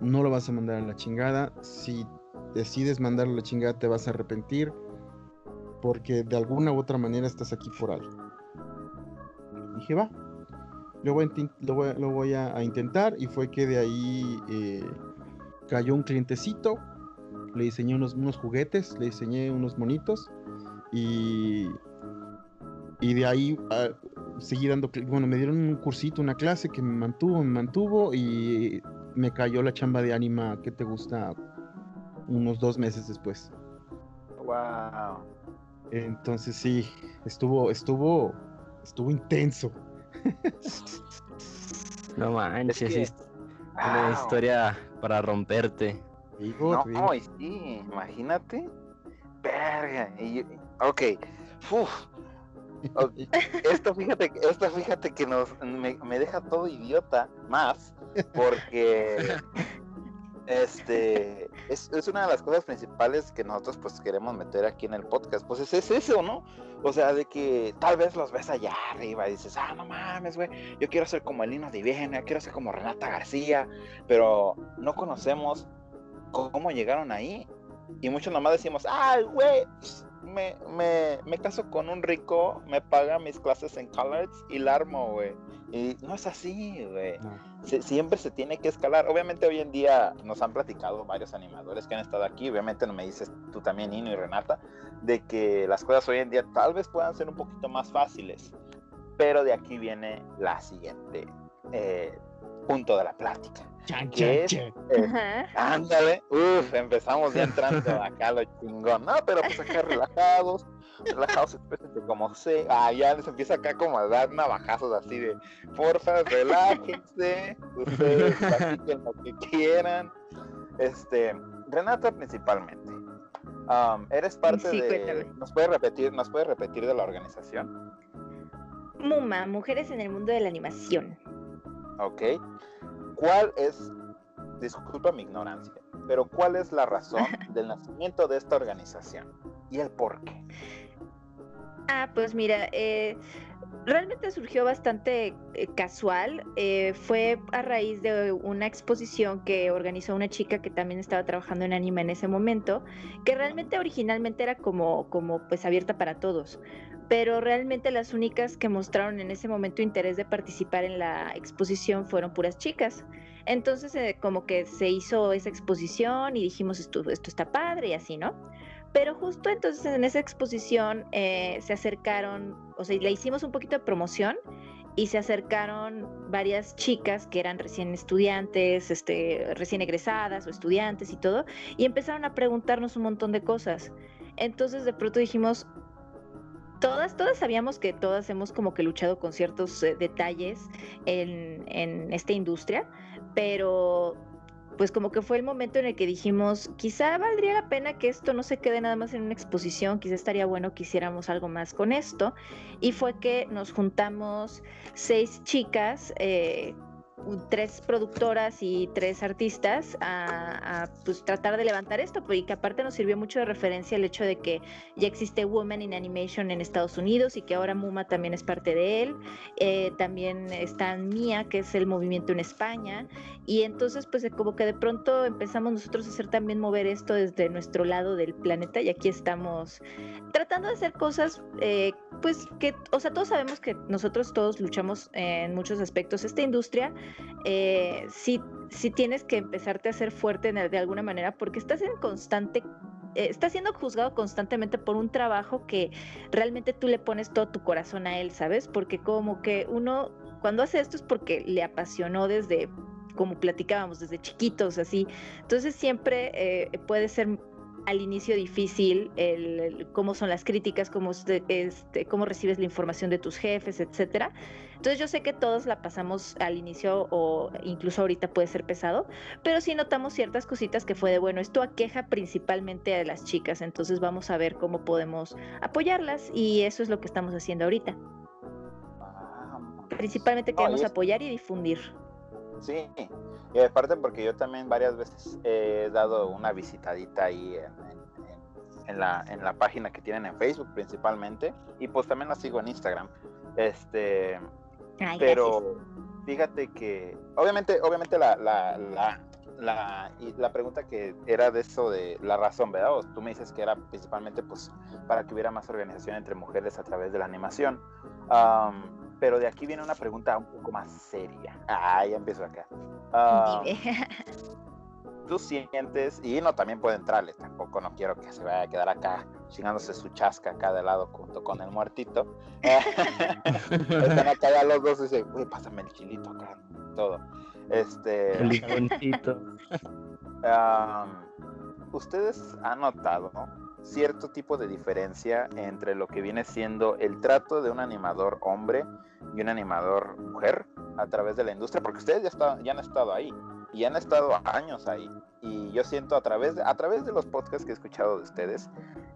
no lo vas a mandar a la chingada. Si decides mandarlo a la chingada, te vas a arrepentir, porque de alguna u otra manera estás aquí por algo. Dije, va, lo voy a, intentar, y fue que de ahí eh, cayó un clientecito, le diseñé unos, unos juguetes, le diseñé unos monitos, y y de ahí seguí dando, bueno, me dieron un cursito, una clase que me mantuvo, me mantuvo y me cayó la chamba de ánima que te gusta unos dos meses después. Wow. Entonces sí, estuvo, estuvo, estuvo intenso. No manches, es una historia para romperte. no, sí, imagínate. Verga. Y, ok. Uf, esto fíjate, esto fíjate que nos me, deja todo idiota más porque este es, una de las cosas principales que nosotros pues queremos meter aquí en el podcast. Pues es, es eso, ¿no? O sea, de que tal vez los ves allá arriba y dices, ah, no mames, güey, yo quiero ser como el Lino Divina, quiero ser como Renata García, pero no conocemos cómo llegaron ahí. Y muchos nomás decimos, ah, güey, me, me, me, caso con un rico, me paga mis clases en college y la armo, güey. Y no es así, güey. siempre se tiene que escalar. Obviamente hoy en día nos han platicado varios animadores que han estado aquí, obviamente no me dices tú también, Nino y Renata, de que las cosas hoy en día tal vez puedan ser un poquito más fáciles. Pero de aquí viene la siguiente eh, punto de la plática. Eh, ándale, uff, empezamos ya entrando acá lo chingón, no, pero pues acá relajados, relajados, espérense como sé, ah, ya les empieza acá como a dar navajazos así de, porfa, relájense, ustedes practiquen lo que quieran, este, Renata principalmente, um, eres parte de, ¿nos puede repetir, nos puede repetir de la organización? MUMA, Mujeres en el Mundo de la Animación. Ok. ¿Cuál es, disculpa mi ignorancia, pero cuál es la razón del nacimiento de esta organización y el por qué? Ah, pues mira, eh, realmente surgió bastante eh, casual. Eh, fue a raíz de una exposición que organizó una chica que también estaba trabajando en anime en ese momento, que realmente originalmente era como, como pues abierta para todos. Pero realmente las únicas que mostraron en ese momento interés de participar en la exposición fueron puras chicas. Entonces eh, como que se hizo esa exposición y dijimos esto, esto está padre y así, ¿no? Pero justo entonces en esa exposición eh, se acercaron, o sea, le hicimos un poquito de promoción y se acercaron varias chicas que eran recién estudiantes, este, recién egresadas o estudiantes y todo, y empezaron a preguntarnos un montón de cosas. Entonces de pronto dijimos, todas, todas sabíamos que todas hemos como que luchado con ciertos eh, detalles en, en esta industria, pero pues como que fue el momento en el que dijimos, quizá valdría la pena que esto no se quede nada más en una exposición, quizá estaría bueno que hiciéramos algo más con esto. Y fue que nos juntamos seis chicas eh, tres productoras y tres artistas a, pues, tratar de levantar esto, y que aparte nos sirvió mucho de referencia el hecho de que ya existe Women in Animation en Estados Unidos y que ahora Muma también es parte de él. Eh, también está Mía, que es el movimiento en España. Y entonces, pues como que de pronto empezamos nosotros a hacer también mover esto desde nuestro lado del planeta y aquí estamos tratando de hacer cosas, eh, pues que, o sea, todos sabemos que nosotros todos luchamos en muchos aspectos esta industria eh, sí, tienes que empezarte a ser fuerte de alguna manera porque estás en constante eh, estás siendo juzgado constantemente por un trabajo que realmente tú le pones todo tu corazón a él, ¿sabes? Porque como que uno cuando hace esto es porque le apasionó desde como platicábamos desde chiquitos así entonces siempre eh, puede ser al inicio difícil, cómo son las críticas, este, cómo recibes la información de tus jefes, etcétera. Entonces yo sé que todos la pasamos al inicio o incluso ahorita puede ser pesado, pero sí notamos ciertas cositas que fue de bueno, esto aqueja principalmente a las chicas, entonces vamos a ver cómo podemos apoyarlas y eso es lo que estamos haciendo ahorita. Ah, Principalmente queremos apoyar y difundir. Sí, y aparte porque yo también varias veces he dado una visitadita ahí en, la, en la página que tienen en Facebook principalmente y pues también la sigo en Instagram. Este, pero fíjate que obviamente, obviamente la, la, la, la, la pregunta que era de eso de la razón, ¿verdad? tú me dices que era principalmente pues para que hubiera más organización entre mujeres a través de la animación. Pero de aquí viene una pregunta un poco más seria. Ah, ya empiezo acá. Tú sientes, y no también puede entrarle, tampoco no quiero que se vaya a quedar acá chingándose su chasca acá de lado junto con el muertito. Están acá ya los dos y dicen, uy, pásame el chilito acá, todo. Este. El limoncito. Ustedes han notado cierto tipo de diferencia entre lo que viene siendo el trato de un animador hombre y un animador mujer a través de la industria, porque ustedes ya, están, ya han estado ahí y han estado años ahí. Y yo siento a través de, a través de los podcasts que he escuchado de ustedes,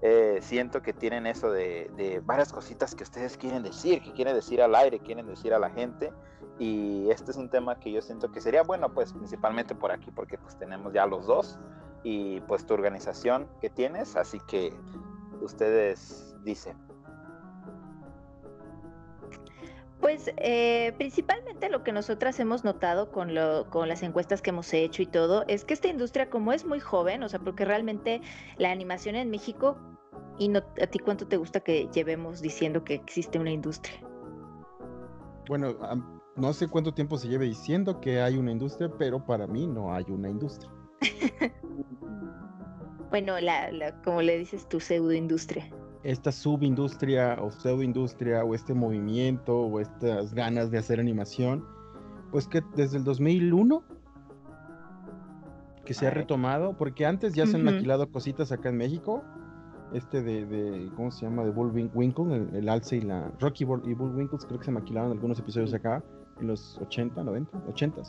eh, siento que tienen eso de, de, varias cositas que ustedes quieren decir, que quieren decir al aire, quieren decir a la gente. Y este es un tema que yo siento que sería bueno, pues principalmente por aquí, porque pues tenemos ya los dos y pues tu organización que tienes, así que ustedes dicen. Pues eh, principalmente lo que nosotras hemos notado con, lo, con las encuestas que hemos hecho y todo, es que esta industria como es muy joven, o sea, porque realmente la animación en México, y no, a ti cuánto te gusta que llevemos diciendo que existe una industria? Bueno, no sé cuánto tiempo se lleve diciendo que hay una industria, pero para mí no hay una industria. bueno, la, como le dices tu pseudoindustria esta subindustria o pseudoindustria o este movimiento o estas ganas de hacer animación, pues que desde el 2001 que se ha retomado, porque antes ya se han maquilado cositas acá en México, este de, de ¿cómo se llama? De Bullwinkle, el, el alce y la Rocky y Bullwinkle, creo que se maquilaron algunos episodios acá en los 80, 90, 80,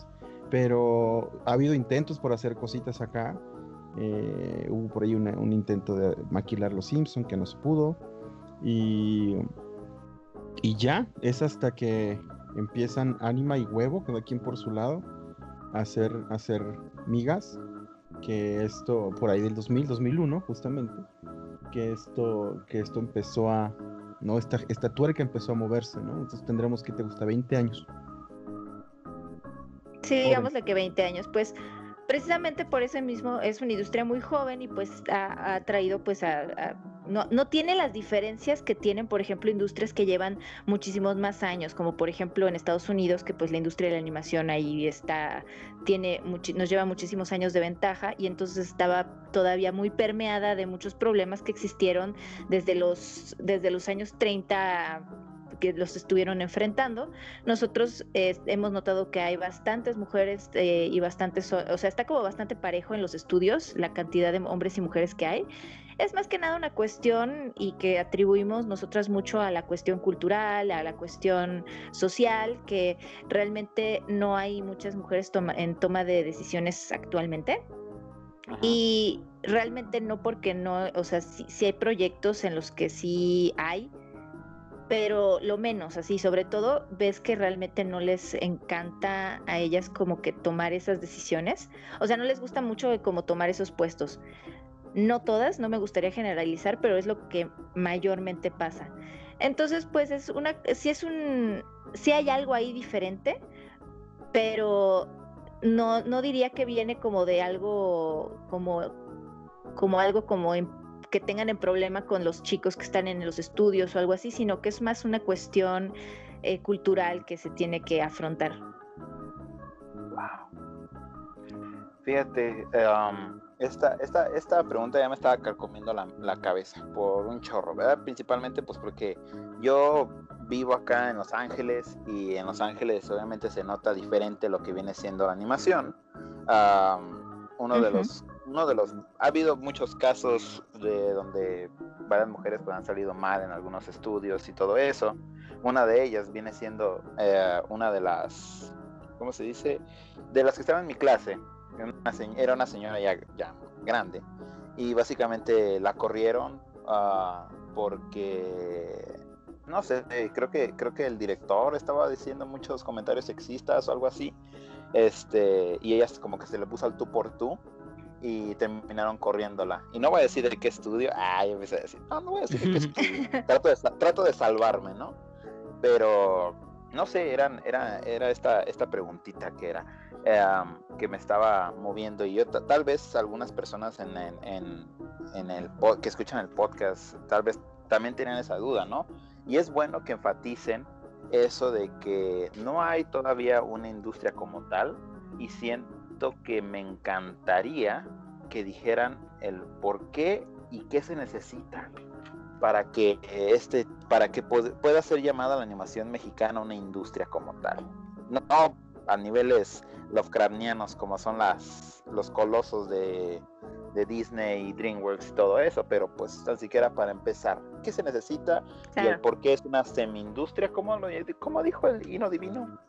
pero ha habido intentos por hacer cositas acá eh, hubo por ahí un intento de maquilar los Simpson que no se pudo. Y, y ya, es hasta que empiezan Anima y Huevo, cada quien por su lado, a hacer, hacer migas. Que esto, por ahí del 2000, 2001, justamente, que esto, que esto empezó a, ¿no? Esta, esta tuerca empezó a moverse, ¿no? Entonces tendremos que te gusta 20 años. Sí, digamos que 20 años, pues precisamente por eso mismo es una industria muy joven y pues ha, traído pues a, no, no, tiene las diferencias que tienen por ejemplo industrias que llevan muchísimos más años como por ejemplo en Estados Unidos que pues la industria de la animación ahí está tiene nos lleva muchísimos años de ventaja y entonces estaba todavía muy permeada de muchos problemas que existieron desde los desde los años 30 que los estuvieron enfrentando. Nosotros eh, hemos notado que hay bastantes mujeres eh, y bastantes, o sea, está como bastante parejo en los estudios la cantidad de hombres y mujeres que hay. Es más que nada una cuestión y que atribuimos nosotras mucho a la cuestión cultural, a la cuestión social, que realmente no hay muchas mujeres en toma de decisiones actualmente. Y realmente no porque no, o sea, sí hay proyectos en los que sí hay, pero lo menos, así, sobre todo ves que realmente no les encanta a ellas como que tomar esas decisiones, o sea, no les gusta mucho como tomar esos puestos. No todas, no me gustaría generalizar, pero es lo que mayormente pasa. Entonces, pues es una, si es un, si hay algo ahí diferente, pero no, no diría que viene como de algo, como, como algo como que tengan el problema con los chicos que están en los estudios o algo así, sino que es más una cuestión eh, cultural que se tiene que afrontar. Wow. Fíjate, um, esta, esta, esta pregunta ya me estaba carcomiendo la, la, cabeza por un chorro, ¿verdad? Principalmente pues porque yo vivo acá en Los Ángeles y en Los Ángeles obviamente se nota diferente lo que viene siendo la animación. Um, uno de los uno de los ha habido muchos casos de donde varias mujeres pues, han salido mal en algunos estudios y todo eso. Una de ellas viene siendo eh, una de las, ¿cómo se dice? De las que estaban en mi clase. era una señora ya, ya grande y básicamente la corrieron uh, porque no sé, creo que creo que el director estaba diciendo muchos comentarios sexistas o algo así. Este, y ella como que se le puso al tú por tú y terminaron corriéndola. Y no voy a decir de qué estudio. Ah, yo empecé a decir, no, no voy a decir de qué estudio. trato, de, trato de salvarme, ¿no? Pero, no sé, eran, era, era esta, esta preguntita que era, em, que me estaba moviendo. Y yo, tal vez algunas personas en, en, en, el que escuchan el podcast, tal vez también tienen esa duda, ¿no? Y es bueno que enfaticen eso de que no hay todavía una industria como tal y siento que me encantaría que dijeran el por qué y qué se necesita para que este para que pueda ser llamada la animación mexicana una industria como tal. No a niveles Lovecraftianos como son las los colosos de, de Disney y DreamWorks y todo eso, pero pues tan siquiera para empezar, ¿qué se necesita? Y el por qué es una semi-industria, como, lo, como dijo el Hino Divino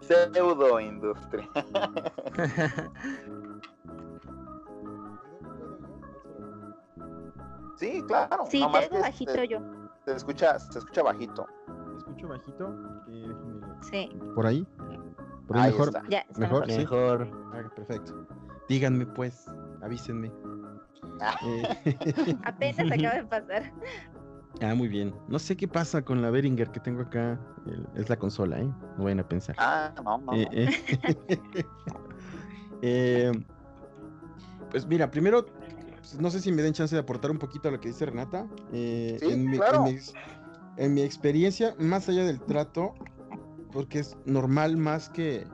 pseudo industria. sí, claro. Sí, te oigo bajito yo. Se escucha, se escucha bajito. ¿Se escucho bajito? Eh, sí. ¿Por ahí? ¿Por ahí, mejor? Ya, mejor. Mejor. Ah, perfecto. Díganme pues, avísenme. Ah. Eh, Apenas acaba de pasar. Ah, muy bien. No sé qué pasa con la Behringer que tengo acá. es la consola, ¿eh? No vayan a pensar. Ah, no, no. Eh, eh. eh, pues mira, primero, pues, no sé si me den chance de aportar un poquito a lo que dice Renata. Sí, en, mi, claro. en, mi, experiencia, más allá del trato, porque es normal más que...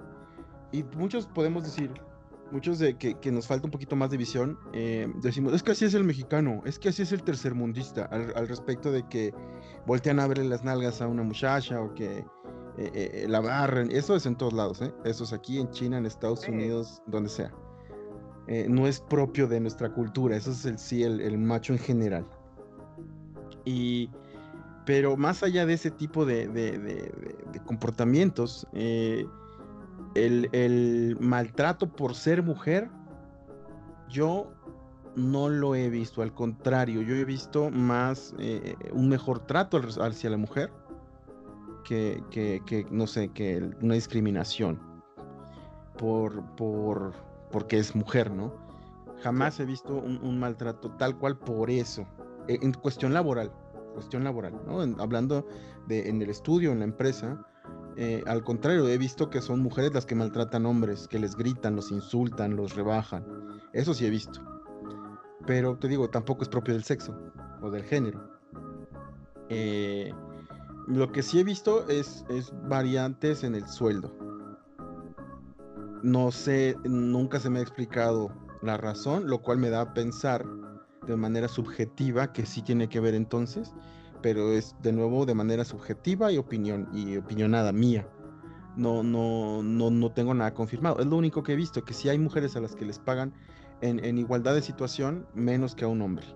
Y muchos podemos decir, muchos de que, nos falta un poquito más de visión, eh, decimos, es que así es el mexicano, es que así es el tercermundista, al, al respecto de que voltean a verle las nalgas a una muchacha o que eh, eh, la barren, eso es en todos lados, eso es aquí en China, en Estados Unidos, donde sea. no es propio de nuestra cultura, eso es el sí, el, macho en general. Y, pero más allá de ese tipo de, de, de comportamientos, el, maltrato por ser mujer, yo no lo he visto, al contrario, yo he visto más eh, un mejor trato hacia la mujer que, que, no sé, que una discriminación por, por, porque es mujer, ¿no? Jamás he visto un, maltrato tal cual por eso. e, en cuestión laboral, cuestión laboral, ¿no? hablando de en el estudio, en la empresa, eh, al contrario, he visto que son mujeres las que maltratan hombres, que les gritan, los insultan, los rebajan. Eso sí he visto. Pero te digo, tampoco es propio del sexo o del género. Eh, lo que sí he visto es, es variantes en el sueldo. No sé, nunca se me ha explicado la razón, lo cual me da a pensar de manera subjetiva que sí tiene que ver entonces pero es de nuevo de manera subjetiva y opinión y opinionada mía. No, no, no, no tengo nada confirmado. Es lo único que he visto, que si hay mujeres a las que les pagan en, igualdad de situación menos que a un hombre.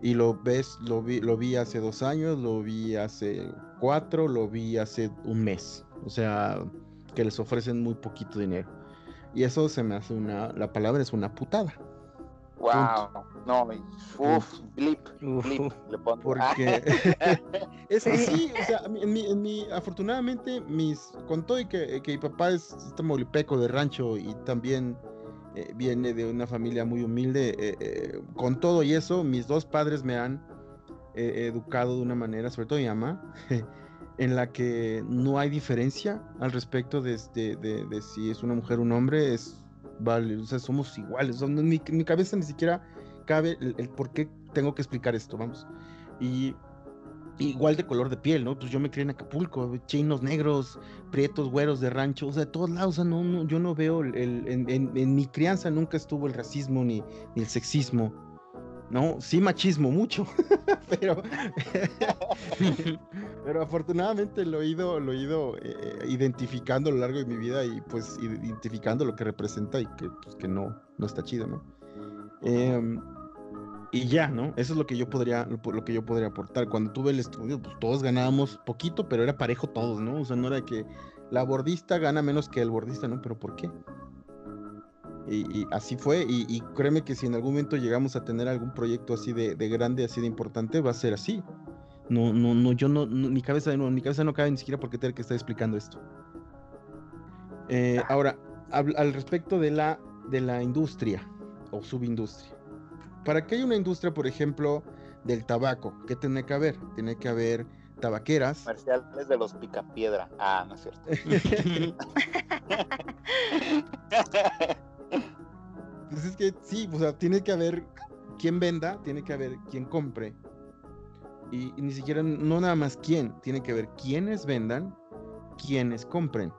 Y lo ves, lo vi, lo vi hace dos años, lo vi hace cuatro, lo vi hace un mes. O sea, que les ofrecen muy poquito dinero. Y eso se me hace una, la palabra es una putada. Wow, no, uff, blip, blip, le pongo. Porque es así, o sea, en mi, en mi, afortunadamente, mis, con todo y que, que mi papá es este molipeco de rancho y también eh, viene de una familia muy humilde, eh, eh, con todo y eso, mis dos padres me han educado de una manera, sobre todo mi mamá, en la que no hay diferencia al respecto de, de, de, de si es una mujer o un hombre, es vale, o sea, somos iguales. en, mi, cabeza ni siquiera cabe el, por qué tengo que explicar esto, vamos. Y igual de color de piel, ¿no? Pues yo me crié en Acapulco, chinos, negros, prietos, güeros de rancho, o sea, de todos lados, o sea, no, yo no veo, el, en, en, mi crianza nunca estuvo el racismo ni, ni el sexismo. ¿No? Sí machismo mucho, pero, pero afortunadamente lo he ido, lo he ido eh, identificando a lo largo de mi vida y pues identificando lo que representa y que, pues, que no, no está chido, ¿no? Em, y ya, ¿no? Eso es lo que yo podría, lo, que yo podría aportar. Cuando tuve el estudio, pues todos ganábamos poquito, pero era parejo todos, ¿no? O sea, no era que la bordista gana menos que el bordista, ¿no? Pero ¿por qué? Y, así fue, y, créeme que si en algún momento llegamos a tener algún proyecto así de, grande, así de importante, va a ser así. No, no, no, yo no, mi cabeza no, mi cabeza no cabe ni siquiera porque tener que estar explicando esto. Eh, ahora, al, respecto de la, de la industria o subindustria. Para que haya una industria, por ejemplo, del tabaco, ¿qué tiene que haber? Tiene que haber tabaqueras. Comerciales de los picapiedra. Ah, no es cierto. Pues es que sí, o sea, tiene que haber quien venda, tiene que haber quien compre. Y, ni siquiera, no nada más quién, tiene que haber quienes vendan, quienes compren.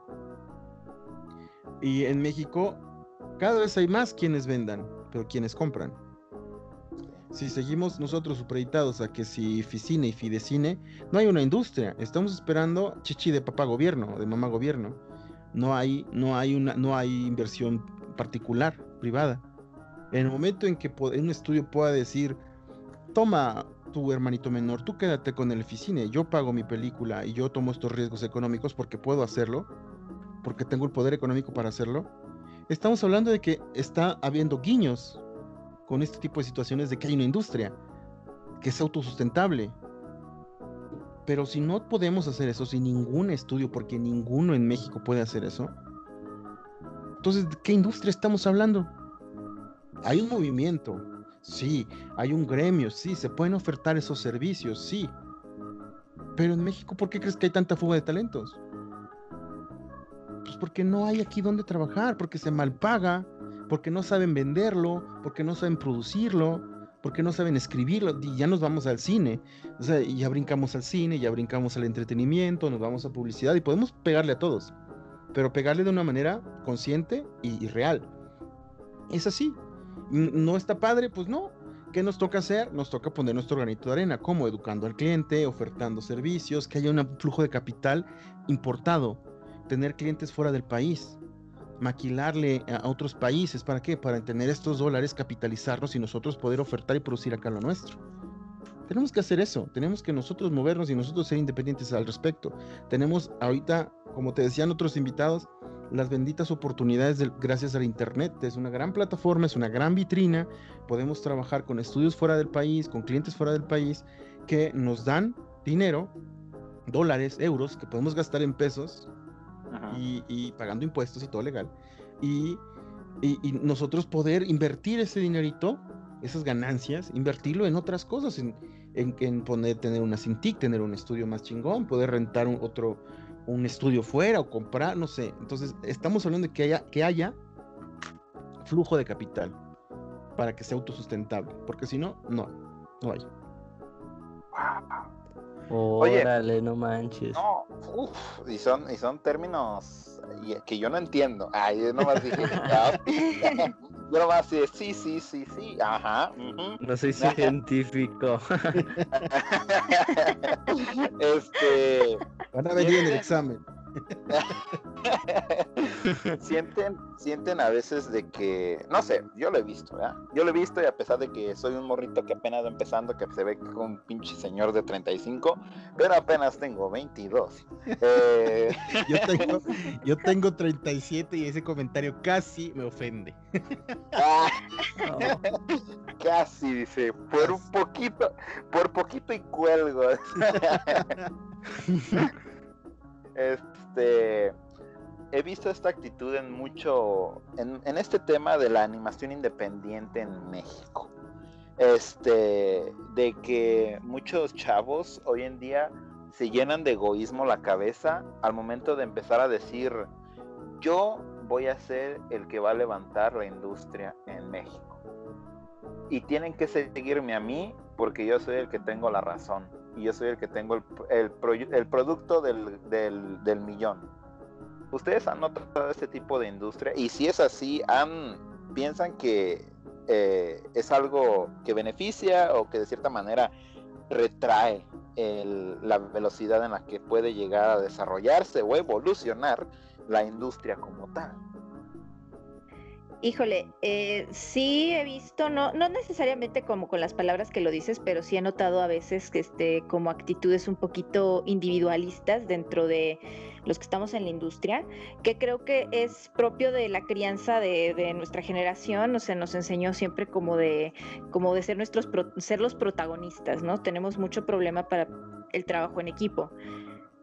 Y en México, cada vez hay más quienes vendan, pero quienes compran. Si seguimos nosotros supeditados a que si Ficine y Fidecine, no hay una industria. Estamos esperando chichi de papá gobierno, de mamá gobierno. No hay, no hay una, no hay inversión particular privada. En el momento en que un estudio pueda decir, toma tu hermanito menor, tú quédate con el Eficine, yo pago mi película y yo tomo estos riesgos económicos porque puedo hacerlo, porque tengo el poder económico para hacerlo, estamos hablando de que está habiendo guiños con este tipo de situaciones de que hay una industria que es autosustentable. Pero si no podemos hacer eso sin ningún estudio, porque ninguno en México puede hacer eso, entonces, ¿de qué industria estamos hablando? Hay un movimiento, sí, hay un gremio, sí, se pueden ofertar esos servicios, sí. Pero en México, ¿por qué crees que hay tanta fuga de talentos? Pues porque no hay aquí donde trabajar, porque se malpaga, porque no saben venderlo, porque no saben producirlo, porque no saben escribirlo, y ya nos vamos al cine, o sea, ya brincamos al cine, ya brincamos al entretenimiento, nos vamos a publicidad y podemos pegarle a todos pero pegarle de una manera consciente y, real. Es así. ¿No está padre? Pues no. ¿Qué nos toca hacer? Nos toca poner nuestro granito de arena, como educando al cliente, ofertando servicios, que haya un flujo de capital importado, tener clientes fuera del país, maquilarle a otros países. ¿Para qué? Para tener estos dólares, capitalizarnos y nosotros poder ofertar y producir acá lo nuestro. Tenemos que hacer eso, tenemos que nosotros movernos y nosotros ser independientes al respecto. Tenemos ahorita, como te decían otros invitados, las benditas oportunidades gracias al Internet. Es una gran plataforma, es una gran vitrina. Podemos trabajar con estudios fuera del país, con clientes fuera del país, que nos dan dinero, dólares, euros, que podemos gastar en pesos y, pagando impuestos y todo legal. Y, y nosotros poder invertir ese dinerito esas ganancias, invertirlo en otras cosas, en, en, poner, tener una Cintiq, tener un estudio más chingón, poder rentar un, otro, un estudio fuera o comprar, no sé. Entonces, estamos hablando de que haya, que haya flujo de capital para que sea autosustentable, porque si no, no, no hay. Órale, no manches. No, y son, y son términos que yo no entiendo. Ay, yo nomás dije, yo nomás dije, sí, sí, sí, sí, ajá. No soy científico. este. Van a venir en el examen. sienten, sienten a veces de que, no sé, yo lo he visto, ¿verdad? Yo lo he visto y a pesar de que soy un morrito que apenas va empezando, que se ve como un pinche señor de 35, pero apenas tengo 22. Eh, yo, tengo, yo tengo 37 y ese comentario casi me ofende. Ah, casi, dice, por un poquito, por poquito y cuelgo. Este, he visto esta actitud en mucho, en, este tema de la animación independiente en México. Este, de que muchos chavos hoy en día se llenan de egoísmo la cabeza al momento de empezar a decir, yo voy a ser el que va a levantar la industria en México. Y tienen que seguirme a mí porque yo soy el que tengo la razón y yo soy el que tengo el, el, producto del, del, millón. ¿Ustedes han notado este tipo de industria? Y si es así, han, ¿piensan que eh, es algo que beneficia o que de cierta manera retrae la velocidad en la que puede llegar a desarrollarse o evolucionar la industria como tal? Híjole, eh, sí he visto, no, no necesariamente como con las palabras que lo dices, pero sí he notado a veces que este, como actitudes un poquito individualistas dentro de los que estamos en la industria, que creo que es propio de la crianza de, nuestra generación, o sea, nos enseñó siempre como de, como de ser nuestros ser los protagonistas, ¿no? Tenemos mucho problema para el trabajo en equipo.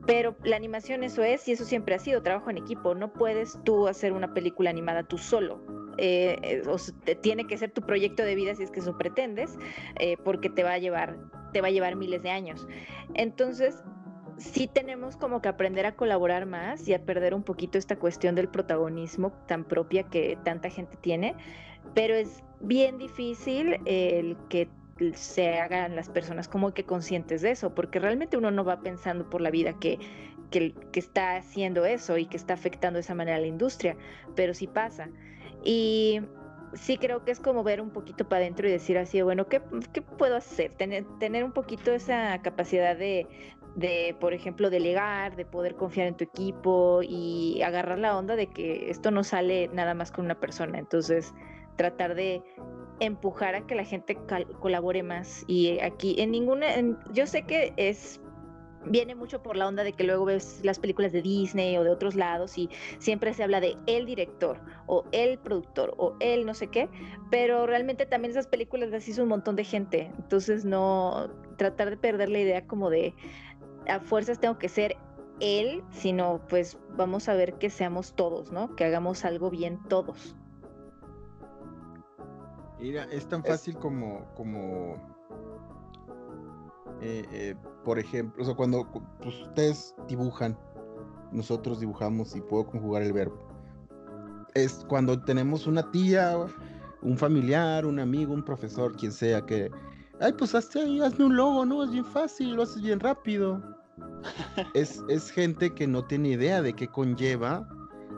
Pero la animación eso es y eso siempre ha sido trabajo en equipo. No puedes tú hacer una película animada tú solo eh, eh tiene que ser tu proyecto de vida si es que eso pretendes, eh, porque te va a llevar, te va a llevar miles de años. Entonces, sí tenemos como que aprender a colaborar más y a perder un poquito esta cuestión del protagonismo tan propia que tanta gente tiene, pero es bien difícil el que se hagan las personas como que conscientes de eso, porque realmente uno no va pensando por la vida que, que, está haciendo eso y que está afectando de esa manera a la industria, pero sí pasa. Y sí creo que es como ver un poquito para adentro y decir así, bueno, ¿qué, puedo hacer? Tener, tener un poquito esa capacidad de, de, por ejemplo, delegar, de poder confiar en tu equipo y agarrar la onda de que esto no sale nada más con una persona. Entonces, tratar de empujar a que la gente colabore más. Y aquí, en ninguna, yo sé que es viene mucho por la onda de que luego ves las películas de Disney o de otros lados y siempre se habla de el director o el productor o el no sé qué, pero realmente también esas películas las hizo un montón de gente, entonces no tratar de perder la idea como de a fuerzas tengo que ser él, sino pues vamos a ver que seamos todos, ¿no? Que hagamos algo bien todos. Mira, es tan fácil como como eh, eh, por ejemplo, o sea, cuando pues, ustedes dibujan, nosotros dibujamos y puedo conjugar el verbo. Es cuando tenemos una tía, un familiar, un amigo, un profesor, quien sea, que, ay, pues hazte, hazme un logo, ¿no? Es bien fácil, lo haces bien rápido. es, es gente que no tiene idea de qué conlleva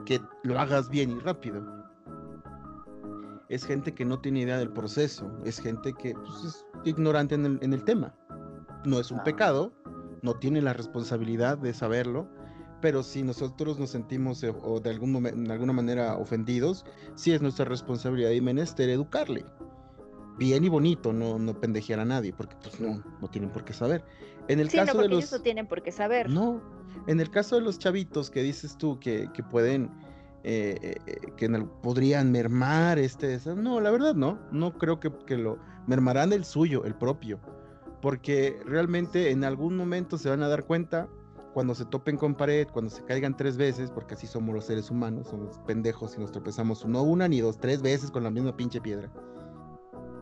que lo hagas bien y rápido. Es gente que no tiene idea del proceso, es gente que pues, es ignorante en el, en el tema no es un ah. pecado, no tiene la responsabilidad de saberlo, pero si nosotros nos sentimos eh, o de algún de alguna manera ofendidos, sí es nuestra responsabilidad y menester educarle. Bien y bonito, no, no pendejear a nadie, porque pues no, no tienen por qué saber. En el caso de los... ellos no tienen por qué saber. No, en el caso de los chavitos que dices tú que, que pueden, eh, eh, que podrían mermar este, no, la verdad no, no creo que, lo mermarán el suyo, el propio porque realmente en algún momento se van a dar cuenta cuando se topen con pared, cuando se caigan tres veces, porque así somos los seres humanos, somos pendejos y nos tropezamos no una ni dos, tres veces con la misma pinche piedra.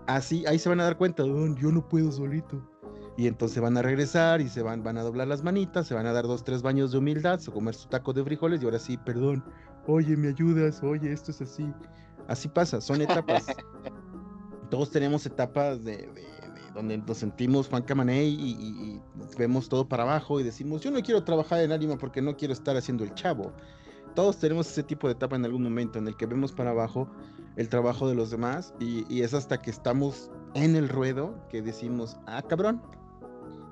Así, ahí se van a dar cuenta, yo no puedo solito. y entonces van a regresar y se van, van a doblar las manitas, se van a dar dos, tres baños de humildad, se comer su taco de frijoles y ahora sí, perdón, oye, me ayudas, oye, esto es así. Así pasa, son etapas. Todos tenemos etapas de, donde nos sentimos Juan Camané y, vemos todo para abajo y decimos, yo no quiero trabajar en ánima porque no quiero estar haciendo el chavo. Todos tenemos ese tipo de etapa en algún momento en el que vemos para abajo el trabajo de los demás y, y es hasta que estamos en el ruedo que decimos, ah, cabrón,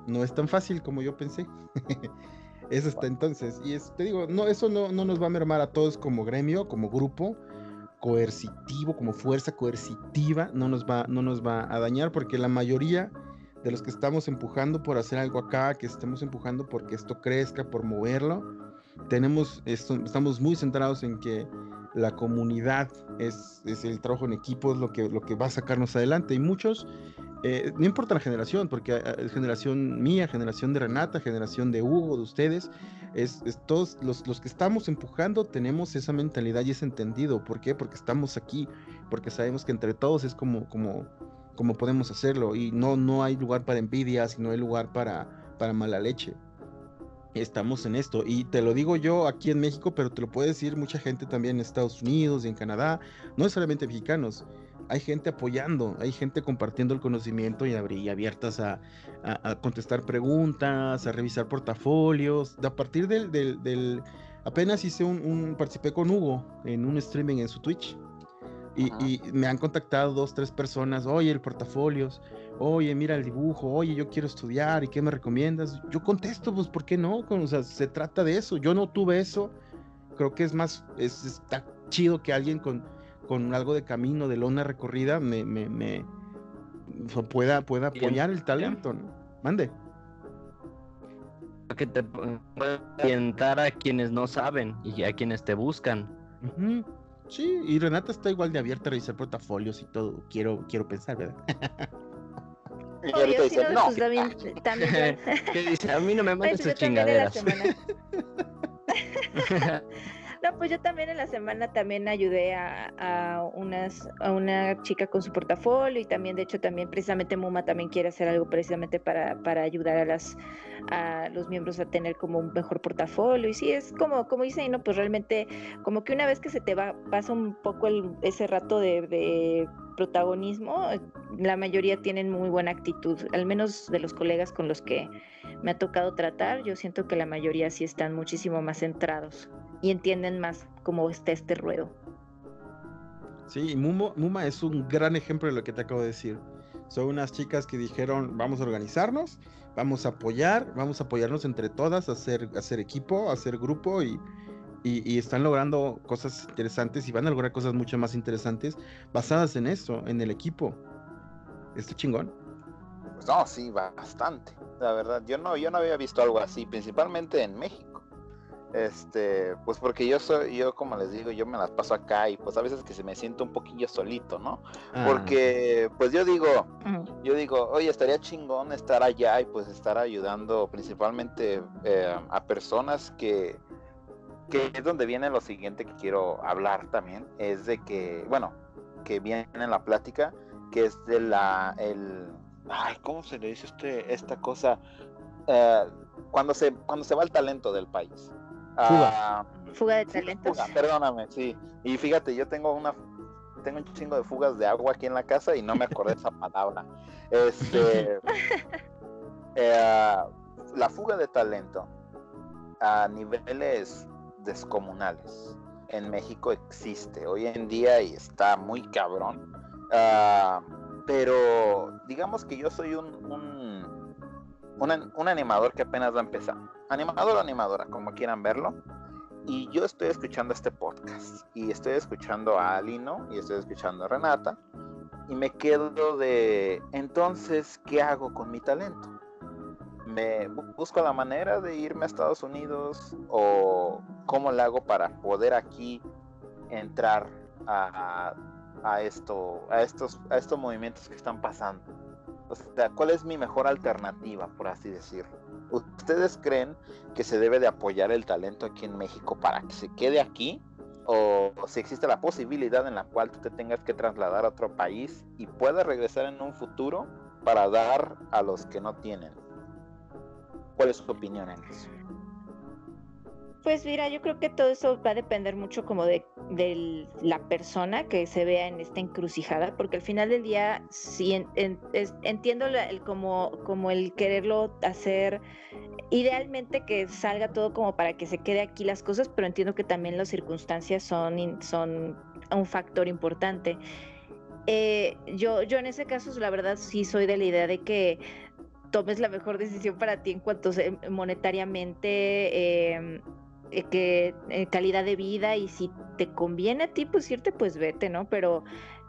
no es tan fácil como yo pensé. es hasta entonces. Y es, te digo, no, eso no, no nos va a mermar a todos como gremio, como grupo coercitivo, como fuerza coercitiva, no nos va, no nos va a dañar, porque la mayoría de los que estamos empujando por hacer algo acá, que estemos empujando porque esto crezca, por moverlo, tenemos esto, estamos muy centrados en que la comunidad es, es, el trabajo en equipo, es lo que, lo que va a sacarnos adelante. Y muchos eh, no importa la generación, porque es eh, generación mía, generación de Renata, generación de Hugo, de ustedes, es, todos los, los, que estamos empujando tenemos esa mentalidad y ese entendido. ¿Por qué? Porque estamos aquí, porque sabemos que entre todos es como, como, como podemos hacerlo y no, no hay lugar para envidias y no hay lugar para, para mala leche. Estamos en esto y te lo digo yo aquí en México, pero te lo puede decir mucha gente también en Estados Unidos y en Canadá, no necesariamente mexicanos hay gente apoyando, hay gente compartiendo el conocimiento y, abiertas a, contestar preguntas, a revisar portafolios. A partir del, apenas hice un, participé con Hugo en un streaming en su Twitch. Y, me han contactado dos, tres personas, oye, el portafolios, oye, mira el dibujo, oye, yo quiero estudiar, ¿y qué me recomiendas? Yo contesto, pues, ¿por qué no? O sea, se trata de eso. Yo no tuve eso. Creo que es más, es, está chido que alguien con, con algo de camino, de lona recorrida, me, me, me pueda, pueda apoyar el talento, ¿no? Mande. Que te pueda orientar a quienes no saben y a quienes te buscan. Sí, y Renata está igual de abierta a revisar portafolios y todo, quiero, quiero pensar, ¿verdad? Y ahorita dice, no. Pues, también, también ¿Qué dice? A mí no me mandes sus chingaderas. No, pues yo también en la semana también ayudé a, unas, a una chica con su portafolio y también, de hecho, también precisamente Muma también quiere hacer algo precisamente para, para ayudar a las a los miembros a tener como un mejor portafolio. Y sí, es como, como dice, no, pues realmente como que una vez que se te va, pasa un poco el, ese rato de, de protagonismo, la mayoría tienen muy buena actitud, al menos de los colegas con los que me ha tocado tratar, yo siento que la mayoría sí están muchísimo más centrados y entienden más cómo está este ruedo. Sí, Muma es un gran ejemplo de lo que te acabo de decir. Son unas chicas que dijeron, vamos a organizarnos, vamos a apoyar, vamos a apoyarnos entre todas, a hacer, hacer equipo, a hacer grupo y, y, están logrando cosas interesantes y van a lograr cosas mucho más interesantes basadas en eso, en el equipo. Está chingón. Pues no, sí, bastante. La verdad, yo no, yo no había visto algo así, principalmente en México. Este, pues porque yo soy, yo como les digo, yo me las paso acá y pues a veces que se me siento un poquillo solito, ¿no? Ah. Porque pues yo digo, yo digo, oye, estaría chingón estar allá y pues estar ayudando principalmente eh, a personas que, que es donde viene lo siguiente que quiero hablar también, es de que, bueno, que viene en la plática, que es de la, el, ay, ¿cómo se le dice este, esta cosa? Eh, cuando se, cuando se va el talento del país. Fuga. Fuga de talentos. perdóname, sí. Y fíjate, yo tengo una tengo un chingo de fugas de agua aquí en la casa y no me acordé esa palabra. Este eh, la fuga de talento a niveles descomunales en México existe hoy en día y está muy cabrón. Ah, pero digamos que yo soy un, un, animador que apenas va a empezar. Animador o animadora, como quieran verlo. Y yo estoy escuchando este podcast. Y estoy escuchando a Alino y estoy escuchando a Renata. Y me quedo de, entonces, ¿qué hago con mi talento? ¿Me busco la manera de irme a Estados Unidos? ¿O cómo le hago para poder aquí entrar a, a esto, a estos, a estos movimientos que están pasando? O sea, ¿cuál es mi mejor alternativa, por así decirlo? ¿Ustedes creen que se debe de apoyar el talento aquí en México para que se quede aquí? ¿O si existe la posibilidad en la cual tú te tengas que trasladar a otro país y puedas regresar en un futuro para dar a los que no tienen. ¿Cuál es su opinión en eso? Pues mira, yo creo que todo eso va a depender mucho como de, la persona que se vea en esta encrucijada, porque al final del día sí entiendo el, como, el quererlo hacer idealmente que salga todo como para que se quede aquí las cosas, pero entiendo que también las circunstancias son, un factor importante. Eh, yo, yo en ese caso, la verdad, sí soy de la idea de que tomes la mejor decisión para ti en cuanto monetariamente, em, eh, que eh, calidad de vida y si te conviene a ti pues irte pues vete, ¿no? Pero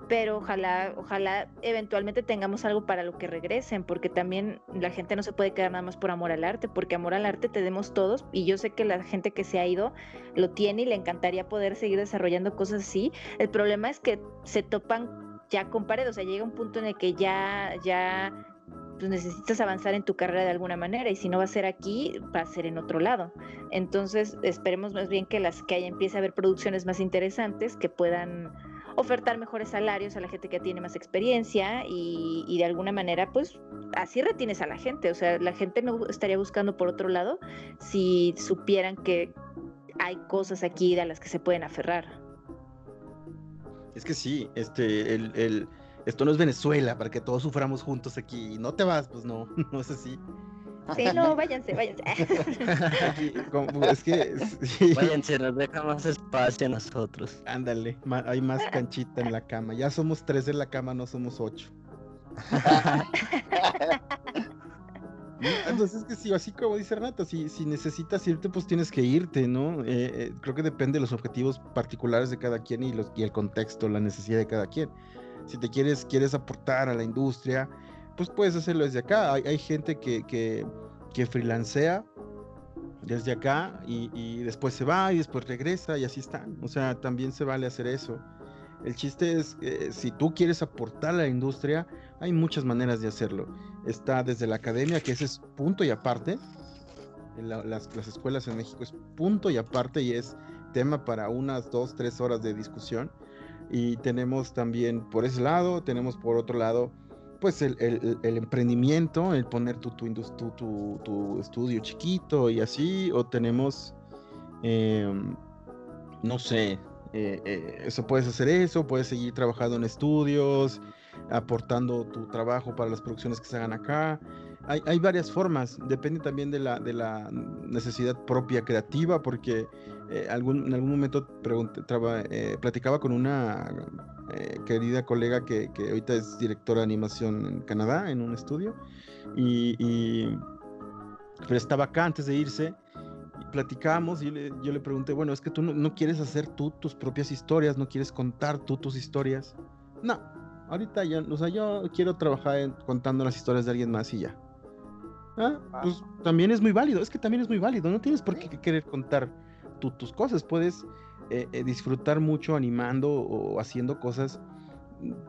pero ojalá ojalá eventualmente tengamos algo para lo que regresen, porque también la gente no se puede quedar nada más por amor al arte, porque amor al arte tenemos todos y yo sé que la gente que se ha ido lo tiene y le encantaría poder seguir desarrollando cosas así. El problema es que se topan ya con pared, o sea, llega un punto en el que ya ya pues necesitas avanzar en tu carrera de alguna manera y si no va a ser aquí, va a ser en otro lado. Entonces, esperemos más bien que las que haya empiece a haber producciones más interesantes que puedan ofertar mejores salarios a la gente que tiene más experiencia y, y, de alguna manera pues así retienes a la gente, o sea, la gente no estaría buscando por otro lado si supieran que hay cosas aquí a las que se pueden aferrar. Es que sí, este, el, el esto no es Venezuela para que todos suframos juntos aquí. No te vas, pues no, no es así. Sí, no, váyanse, váyanse. es que. Váyanse, nos deja más espacio a nosotros. Ándale, hay más canchita en la cama. Ya somos tres en la cama, no somos ocho. Entonces es que sí, así como dice Renata, si, si necesitas irte, pues tienes que irte, ¿no? Eh, eh, creo que depende de los objetivos particulares de cada quien y, los, y el contexto, la necesidad de cada quien si te quieres, quieres aportar a la industria, pues puedes hacerlo desde acá. Hay, gente que, que, que, freelancea desde acá y, después se va y después regresa y así están. O sea, también se vale hacer eso. El chiste es que si tú quieres aportar a la industria, hay muchas maneras de hacerlo. Está desde la academia, que ese es punto y aparte. las, las escuelas en México es punto y aparte y es tema para unas dos, tres horas de discusión y tenemos también por ese lado, tenemos por otro lado, pues el, emprendimiento, el poner tu, tu, tu, tu, estudio chiquito y así, o tenemos, em, no sé, eh, eh, eso puedes hacer eso, puedes seguir trabajando en estudios, aportando tu trabajo para las producciones que se hagan acá. Hay, hay varias formas, depende también de la, de la necesidad propia creativa, porque eh, algún, en algún momento eh, platicaba con una eh, querida colega que, que, ahorita es directora de animación en Canadá, en un estudio, y, pero estaba acá antes de irse, y platicamos y yo le pregunté, bueno, es que tú no, quieres hacer tú tus propias historias, no quieres contar tú tus historias. No, ahorita ya, o sea, yo quiero trabajar contando las historias de alguien más y ya. Ah, pues también es muy válido, es que también es muy válido, no tienes por qué querer contar tus cosas, puedes eh, eh, disfrutar mucho animando o haciendo cosas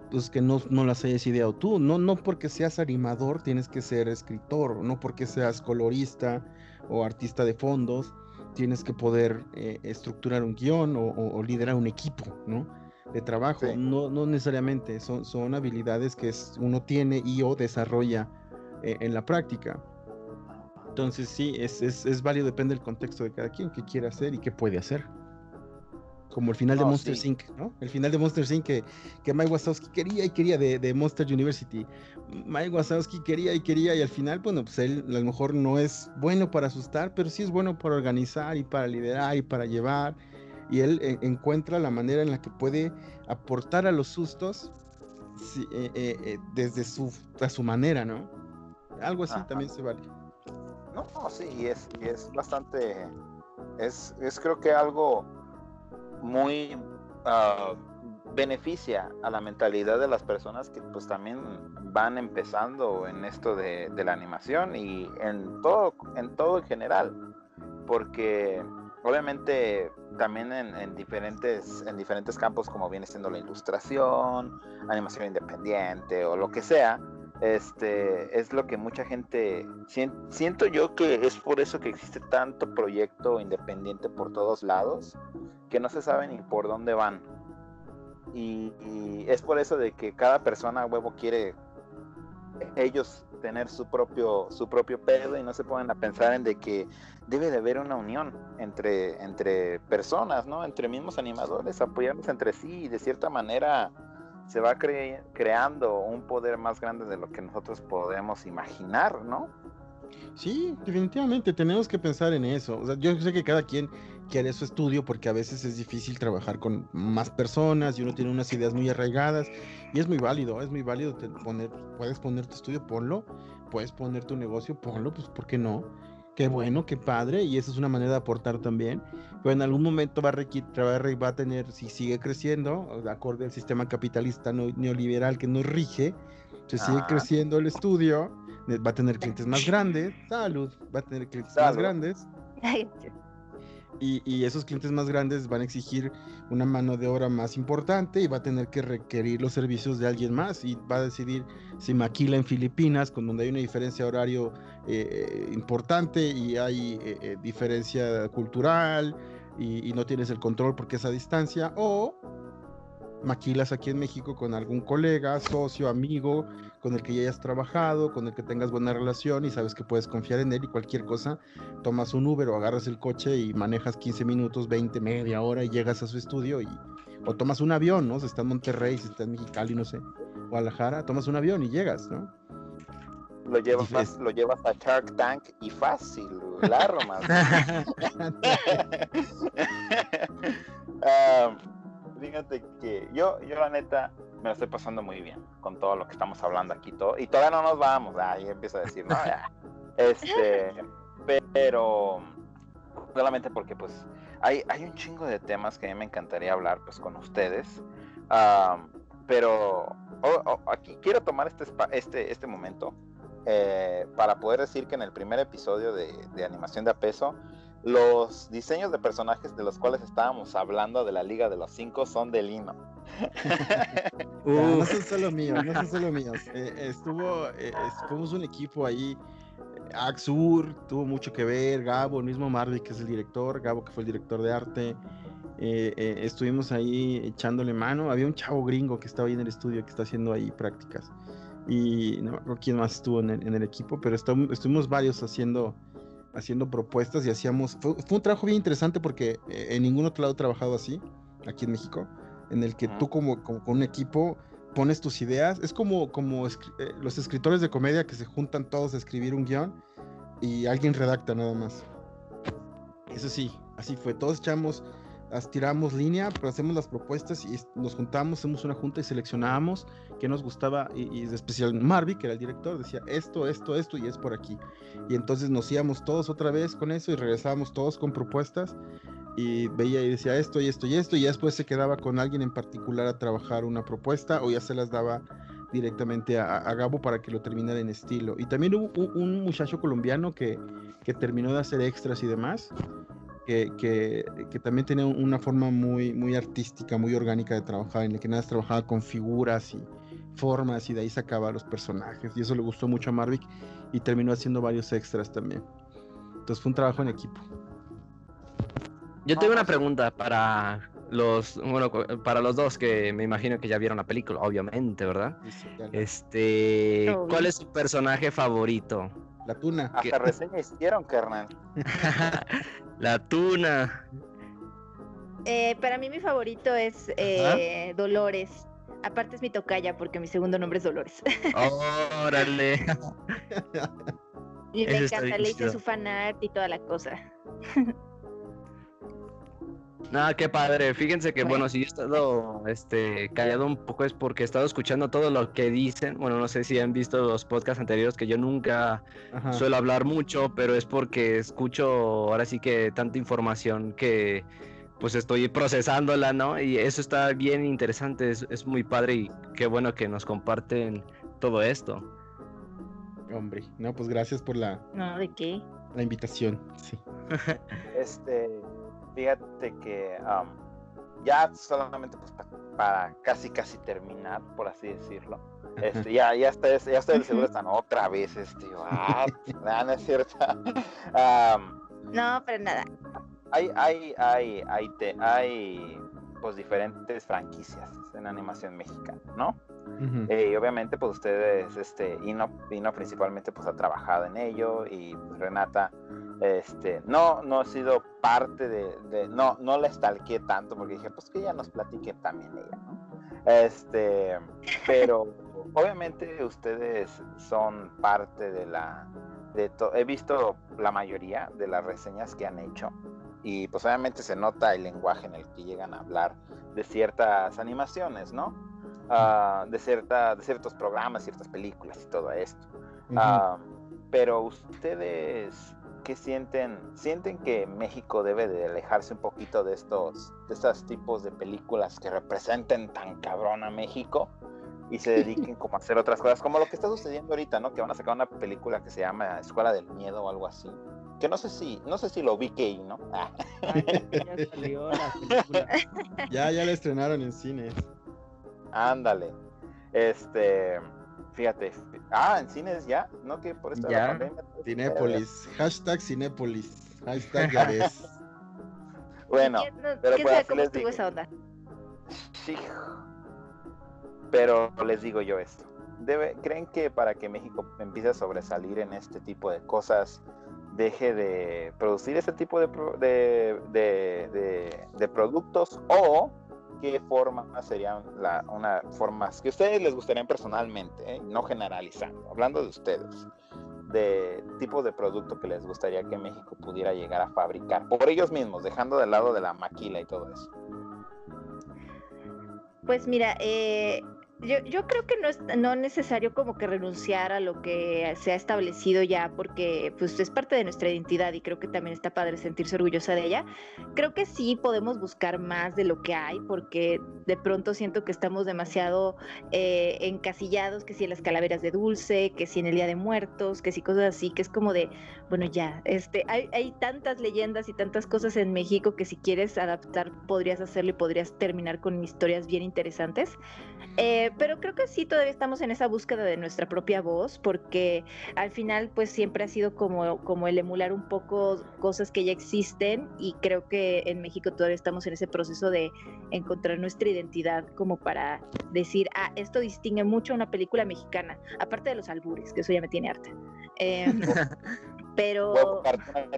pues que no, no, las hayas ideado tú. No, no porque seas animador tienes que ser escritor, no porque seas colorista o artista de fondos tienes que poder eh, estructurar un guion o, liderar un equipo, ¿no? De trabajo. No, no necesariamente, son, son habilidades que uno tiene y o desarrolla en la práctica. Entonces sí, es, es, es, válido, depende del contexto de cada quien, qué quiere hacer y qué puede hacer. Como el final de Monster Inc., ¿no? El final de Monster Inc. que, que Mike Wazowski quería y quería de, de, Monster University. Mike Wazowski quería y quería y al final, bueno, pues él a lo mejor no es bueno para asustar, pero sí es bueno para organizar y para liderar y para llevar. Y él eh, encuentra la manera en la que puede aportar a los sustos eh, eh, desde su, a su manera, ¿no? Algo así también se vale. No, sí, es, es bastante, es, es creo que algo muy uh, beneficia a la mentalidad de las personas que pues también van empezando en esto de, de la animación y en todo, en todo en general, porque obviamente también en, en, diferentes en diferentes campos como viene siendo la ilustración, animación independiente o lo que sea, este es lo que mucha gente siento yo que es por eso que existe tanto proyecto independiente por todos lados que no se sabe ni por dónde van y, es por eso de que cada persona huevo quiere ellos tener su propio, su propio pedo y no se ponen a pensar en de que debe de haber una unión entre, entre personas, ¿no? Entre mismos animadores, apoyarnos entre sí y de cierta manera se va creando un poder más grande de lo que nosotros podemos imaginar, ¿no? Sí, definitivamente tenemos que pensar en eso. O sea, yo sé que cada quien quiere su estudio porque a veces es difícil trabajar con más personas y uno tiene unas ideas muy arraigadas y es muy válido, es muy válido poner, puedes poner tu estudio, ponlo, puedes poner tu negocio, ponlo, pues ¿por qué no? Qué bueno, qué padre, y esa es una manera de aportar también. Pero en algún momento va a, va a tener, si sigue creciendo, de acorde al sistema capitalista neoliberal que nos rige, se sigue creciendo el estudio, va a tener clientes más grandes, salud, va a tener clientes más grandes. Y, esos clientes más grandes van a exigir una mano de obra más importante y va a tener que requerir los servicios de alguien más y va a decidir si maquila en Filipinas, con donde hay una diferencia horario eh, importante y hay eh, eh, diferencia cultural y, y, no tienes el control porque es a distancia, o maquilas aquí en México con algún colega, socio, amigo, con el que ya hayas trabajado, con el que tengas buena relación y sabes que puedes confiar en él y cualquier cosa, tomas un Uber o agarras el coche y manejas 15 minutos, 20, media hora y llegas a su estudio y o tomas un avión, ¿no? Si está en Monterrey, si está en Mexicali, no sé, Guadalajara, tomas un avión y llegas, ¿no? Lo llevas, lo llevas a Shark Tank y fácil, claro, más. Ah, fíjate que yo, yo la neta, me lo estoy pasando muy bien con todo lo que estamos hablando aquí todo. Y todavía no nos vamos ahí empiezo a decir no este pero solamente porque pues hay, hay un chingo de temas que a mí me encantaría hablar pues con ustedes. Pero aquí quiero tomar este este este momento eh, para poder decir que en el primer episodio de, de animación de a peso los diseños de personajes de los cuales estábamos hablando de la Liga de los Cinco son de Lino. no son solo míos, no son solo míos. Eh, estuvo, eh, fuimos un equipo ahí. Axur tuvo mucho que ver, Gabo, el mismo Mardi que es el director, Gabo que fue el director de arte. Eh, estuvimos ahí echándole mano. Había un chavo gringo que estaba ahí en el estudio que está haciendo ahí prácticas. Y no recuerdo quién más estuvo en el, equipo, pero estuvimos varios haciendo, haciendo propuestas y hacíamos. Fue, un trabajo bien interesante porque eh, en ningún otro lado he trabajado así, aquí en México, en el que tú, como, con un equipo, pones tus ideas. Es como, como eh, los escritores de comedia que se juntan todos a escribir un guion y alguien redacta nada más. Eso sí, así fue. Todos echamos tiramos línea, pero hacemos las propuestas y nos juntamos, hacemos una junta y seleccionábamos qué nos gustaba y, de especial Marvi, que era el director, decía esto, esto, esto y es por aquí. Y entonces nos íbamos todos otra vez con eso y regresábamos todos con propuestas y veía y decía esto y esto y esto y después se quedaba con alguien en particular a trabajar una propuesta o ya se las daba directamente a, Gabo para que lo terminara en estilo. Y también hubo un, muchacho colombiano que, que terminó de hacer extras y demás que, también tenía una forma muy, muy artística, muy orgánica de trabajar, en la que nada trabajaba con figuras y formas y de ahí sacaba los personajes. Y eso le gustó mucho a Marvick y terminó haciendo varios extras también. Entonces fue un trabajo en equipo. Yo tengo una pregunta para los, bueno, para los dos que me imagino que ya vieron la película, obviamente, ¿verdad? Este, ¿cuál es su personaje favorito? La tuna. Hasta reseña hicieron, carnal. la tuna. Eh, para mí mi favorito es eh, Dolores. Aparte es mi tocaya porque mi segundo nombre es Dolores. Órale. y me encanta, le hice su fanart y toda la cosa. Nada, qué padre. Fíjense que, bueno, si yo he estado este, callado un poco es porque he estado escuchando todo lo que dicen. Bueno, no sé si han visto los podcasts anteriores que yo nunca suelo hablar mucho, pero es porque escucho ahora sí que tanta información que pues estoy procesándola, ¿no? Y eso está bien interesante, es, es muy padre y qué bueno que nos comparten todo esto. Hombre, no, pues gracias por la... No, ¿de qué? La invitación, sí. este fíjate que ya solamente pues, para casi casi terminar, por así decirlo. Este, ya, ya estoy, ya estoy el seguro están otra vez, este, ah, no es cierto. no, pero nada. Hay, hay, hay, hay, te, hay pues diferentes franquicias en animación mexicana, ¿no? Eh, y obviamente, pues ustedes, este, Ino, Ino principalmente, pues ha trabajado en ello y pues, Renata, este, no, no ha sido parte de, no, no la estalqué tanto porque dije, pues que ella nos platique también ella, ¿no? Este, pero obviamente ustedes son parte de la, de he visto la mayoría de las reseñas que han hecho y pues obviamente se nota el lenguaje en el que llegan a hablar de ciertas animaciones, ¿no? Ah, de, cierta, de ciertos programas, ciertas películas y todo esto. Ah, pero ustedes, ¿qué sienten? ¿Sienten que México debe de alejarse un poquito de estos, de estos tipos de películas que representen tan cabrón a México? y se dediquen como a hacer otras cosas, como lo que está sucediendo ahorita, ¿no? Que van a sacar una película que se llama Escuela del Miedo o algo así. Que no sé si, no sé si lo vi que ¿no? Ah. ya, ya la estrenaron en cines. Ándale. Este, fíjate. Ah, en cines ya, ¿no? Que por esta ya. pandemia. Pues, Cinépolis. Hashtag Cinépolis. Hashtag ya ves. bueno, pero pues cómo estuvo esa onda? Sí. Pero les digo yo esto. Debe, ¿Creen que para que México empiece a sobresalir en este tipo de cosas, deje de producir este tipo de, de, de, productos o qué forma serían la, una formas que ustedes les gustarían personalmente, ¿eh? no generalizando, hablando de ustedes, de tipo de producto que les gustaría que México pudiera llegar a fabricar por ellos mismos, dejando de lado de la maquila y todo eso. Pues mira, eh, yo, yo, creo que no es no necesario como que renunciar a lo que se ha establecido ya, porque pues es parte de nuestra identidad y creo que también está padre sentirse orgullosa de ella. Creo que sí podemos buscar más de lo que hay, porque de pronto siento que estamos demasiado eh, encasillados, que si en las calaveras de dulce, que si en el Día de Muertos, que si cosas así, que es como de, bueno, ya, este, hay, hay tantas leyendas y tantas cosas en México que si quieres adaptar podrías hacerlo y podrías terminar con historias bien interesantes. Eh, pero creo que sí, todavía estamos en esa búsqueda de nuestra propia voz, porque al final pues siempre ha sido como, como el emular un poco cosas que ya existen y creo que en México todavía estamos en ese proceso de encontrar nuestra identidad como para decir, ah, esto distingue mucho a una película mexicana, aparte de los albures, que eso ya me tiene harta. Eh, pero...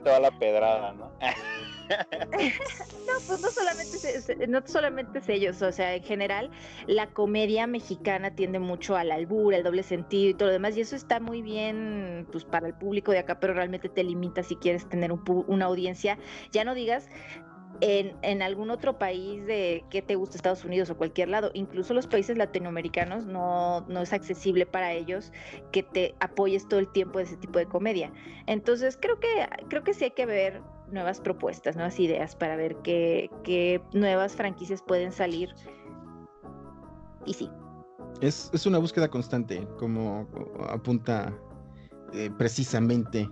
toda la pedrada, ¿no? no, pues no solamente, no solamente es ellos, o sea, en general la comedia mexicana tiende mucho al albur, al doble sentido y todo lo demás, y eso está muy bien pues para el público de acá, pero realmente te limita si quieres tener una audiencia, ya no digas en, en, algún otro país de que te gusta Estados Unidos o cualquier lado, incluso los países latinoamericanos no, no es accesible para ellos que te apoyes todo el tiempo de ese tipo de comedia. Entonces creo que creo que sí hay que ver nuevas propuestas, nuevas ideas para ver qué, qué nuevas franquicias pueden salir. Y sí. Es, es una búsqueda constante, como apunta eh, precisamente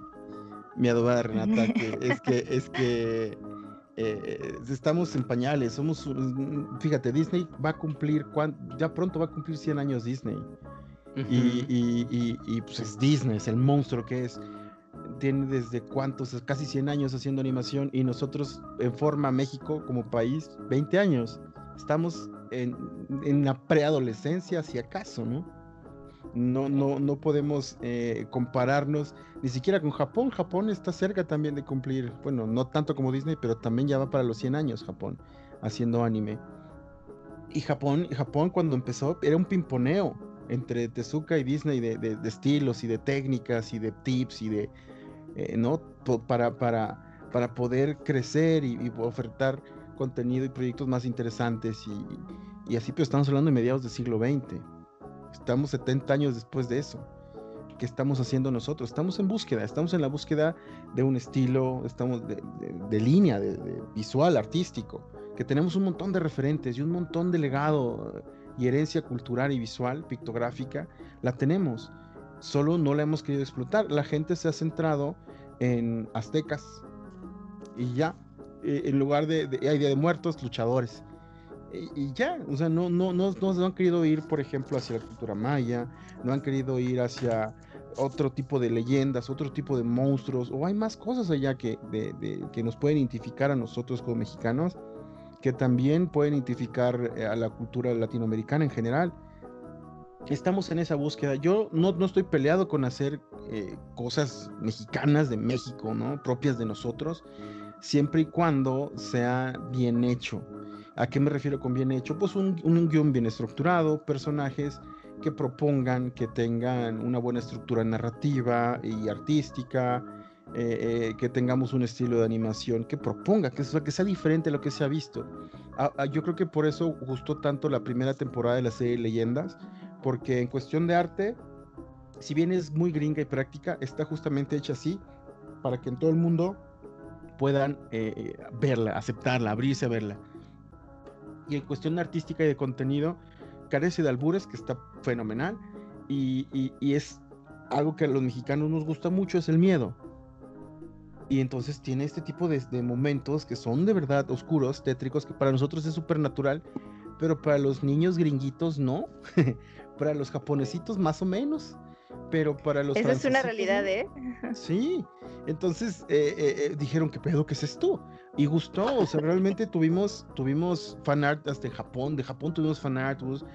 mi adobada Renata, que es que, es que eh, estamos en pañales, somos, fíjate, Disney va a cumplir, ya pronto va a cumplir 100 años Disney. y, y, y, pues es Disney, es el monstruo que es tiene desde cuántos, casi 100 años haciendo animación y nosotros en forma México como país 20 años. Estamos en, en la preadolescencia, si acaso, ¿no? No, no, no podemos eh, compararnos ni siquiera con Japón. Japón está cerca también de cumplir, bueno, no tanto como Disney, pero también ya va para los 100 años Japón haciendo anime. Y Japón, Japón cuando empezó era un pimponeo entre Tezuka y Disney de, de estilos y de técnicas y de tips y de, eh, ¿no? Para, para, para poder crecer y, ofertar contenido y proyectos más interesantes y, así, pero estamos hablando de mediados del siglo XX. Estamos 70 años después de eso. ¿Qué estamos haciendo nosotros? Estamos en búsqueda, estamos en la búsqueda de un estilo, estamos de, línea, de, visual, artístico, que tenemos un montón de referentes y un montón de legado y herencia cultural y visual, pictográfica, la tenemos solo no la hemos querido explotar. La gente se ha centrado en aztecas y ya, eh, en lugar de, de, hay de muertos, luchadores. Y, ya, o sea, no, no, no, no, han querido ir, por ejemplo, hacia la cultura maya, no han querido ir hacia otro tipo de leyendas, otro tipo de monstruos, o hay más cosas allá que, que nos pueden identificar a nosotros como mexicanos, que también pueden identificar eh, a la cultura latinoamericana en general estamos en esa búsqueda. Yo no, no estoy peleado con hacer eh, cosas mexicanas de México, ¿no? Propias de nosotros, siempre y cuando sea bien hecho. ¿A qué me refiero con bien hecho? Pues un, un guion bien estructurado, personajes que propongan, que tengan una buena estructura narrativa y artística, eh, eh, que tengamos un estilo de animación que proponga, que, que sea diferente a lo que se ha visto. Ah, ah, yo creo que por eso gustó tanto la primera temporada de la serie Leyendas, porque en cuestión de arte, si bien es muy gringa y práctica, está justamente hecha así para que en todo el mundo puedan eh, verla, aceptarla, abrirse a verla. Y en cuestión artística y de contenido, carece de albures, que está fenomenal, y, y es algo que a los mexicanos nos gusta mucho, es el miedo y entonces tiene este tipo de, momentos que son de verdad oscuros, tétricos, que para nosotros es supernatural, pero para los niños gringuitos no. para los japonesitos más o menos. Pero para los... Esa es una realidad, ¿eh? Sí. Entonces eh, eh, eh, dijeron, ¿qué pedo? ¿Qué es esto? Y gustó. O sea, realmente tuvimos, tuvimos fanart hasta Japón. De Japón tuvimos fanart, tuvimos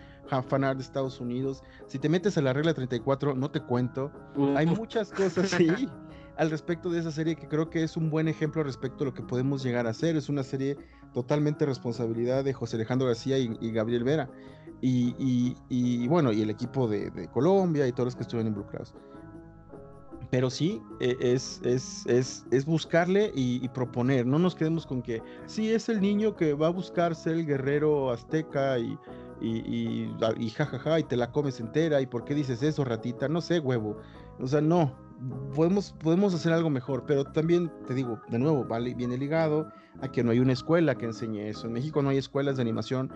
fanart de Estados Unidos. Si te metes a la regla 34, no te cuento. Hay muchas cosas, sí al respecto de esa serie que creo que es un buen ejemplo respecto a lo que podemos llegar a hacer. Es una serie totalmente responsabilidad de José Alejandro García y, Gabriel Vera. Y, bueno, y el equipo de, Colombia y todos los que estuvieron involucrados. Pero sí, e, es, es, es, buscarle y, proponer. No nos quedemos con que sí es el niño que va a buscar ser el guerrero azteca y, y, y, jajaja, y te la comes entera. ¿Y por qué dices eso, ratita? No sé, huevo. O sea, no, podemos, podemos hacer algo mejor, pero también te digo, de nuevo, vale, viene ligado a que no hay una escuela que enseñe eso. En México no hay escuelas de animación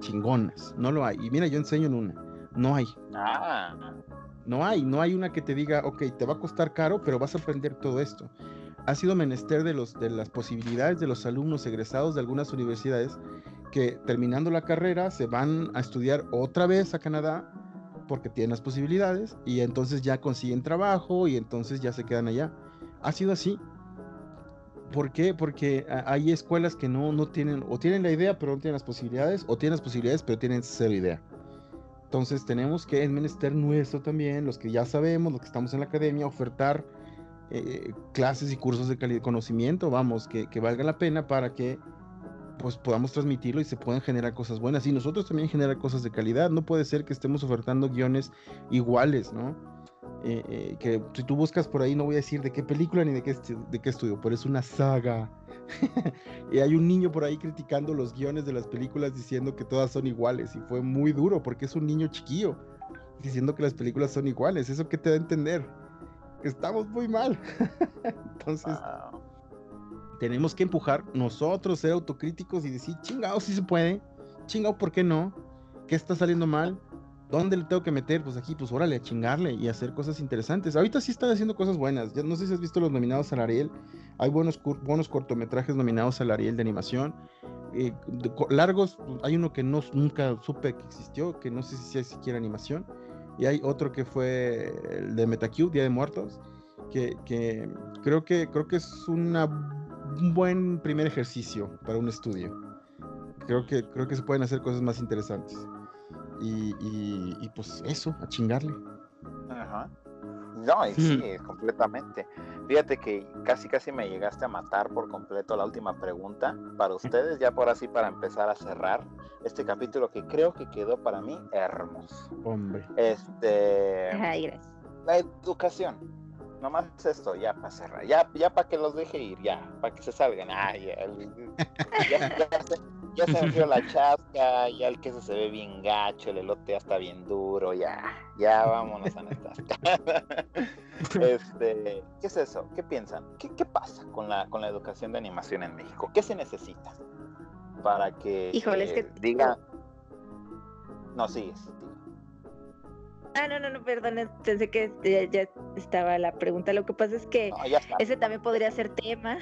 chingonas, no lo hay. Y mira, yo enseño en una, no hay. Ah. No hay, no hay una que te diga, ok, te va a costar caro, pero vas a aprender todo esto. Ha sido menester de, los, de las posibilidades de los alumnos egresados de algunas universidades que terminando la carrera se van a estudiar otra vez a Canadá porque tienen las posibilidades y entonces ya consiguen trabajo y entonces ya se quedan allá. Ha sido así. ¿Por qué? Porque hay escuelas que no, no tienen, o tienen la idea pero no tienen las posibilidades, o tienen las posibilidades pero tienen cero idea. Entonces tenemos que en menester nuestro también, los que ya sabemos, los que estamos en la academia, ofertar eh, clases y cursos de conocimiento, vamos, que, que valga la pena para que pues podamos transmitirlo y se puedan generar cosas buenas. Y nosotros también generar cosas de calidad. No puede ser que estemos ofertando guiones iguales, ¿no? Eh, eh, que si tú buscas por ahí, no voy a decir de qué película ni de qué, de qué estudio, pero es una saga. y hay un niño por ahí criticando los guiones de las películas diciendo que todas son iguales. Y fue muy duro porque es un niño chiquillo diciendo que las películas son iguales. ¿Eso qué te da a entender? Que estamos muy mal. Entonces tenemos que empujar nosotros, ser autocríticos y decir, chingado, si se puede, chingado, ¿por qué no? ¿Qué está saliendo mal? ¿Dónde le tengo que meter? Pues aquí, pues órale, a chingarle y hacer cosas interesantes. Ahorita sí están haciendo cosas buenas. Ya no sé si has visto los nominados al Ariel. Hay buenos, cortometrajes nominados al Ariel de animación. Eh, largos, pues, hay uno que no, nunca supe que existió, que no sé si es siquiera animación. Y hay otro que fue el de Metacube, Día de Muertos, que, creo que creo que es un buen primer ejercicio para un estudio. Creo que, creo que se pueden hacer cosas más interesantes. Y, y, pues eso, a chingarle. Ajá. No, sí, completamente. Fíjate que casi casi me llegaste a matar por completo la última pregunta para ustedes, ya por así para empezar a cerrar este capítulo que creo que quedó para mí hermoso. Hombre. Este. Ay, gracias. La educación nomás esto, ya para cerrar, ya, ya para que los deje ir, ya, para que se salgan. ya, ya, se, me la chasca, ya el queso se ve bien gacho, el elote ya está bien duro, ya, ya vámonos a nuestras este, ¿Qué es eso? ¿Qué piensan? ¿Qué, qué pasa con la, con la educación de animación en México? ¿Qué se necesita para que, Híjole, es que... diga... No, sigues. Ah, no, no, no, perdón, pensé que ya, estaba la pregunta. Lo que pasa es que ese también podría ser tema.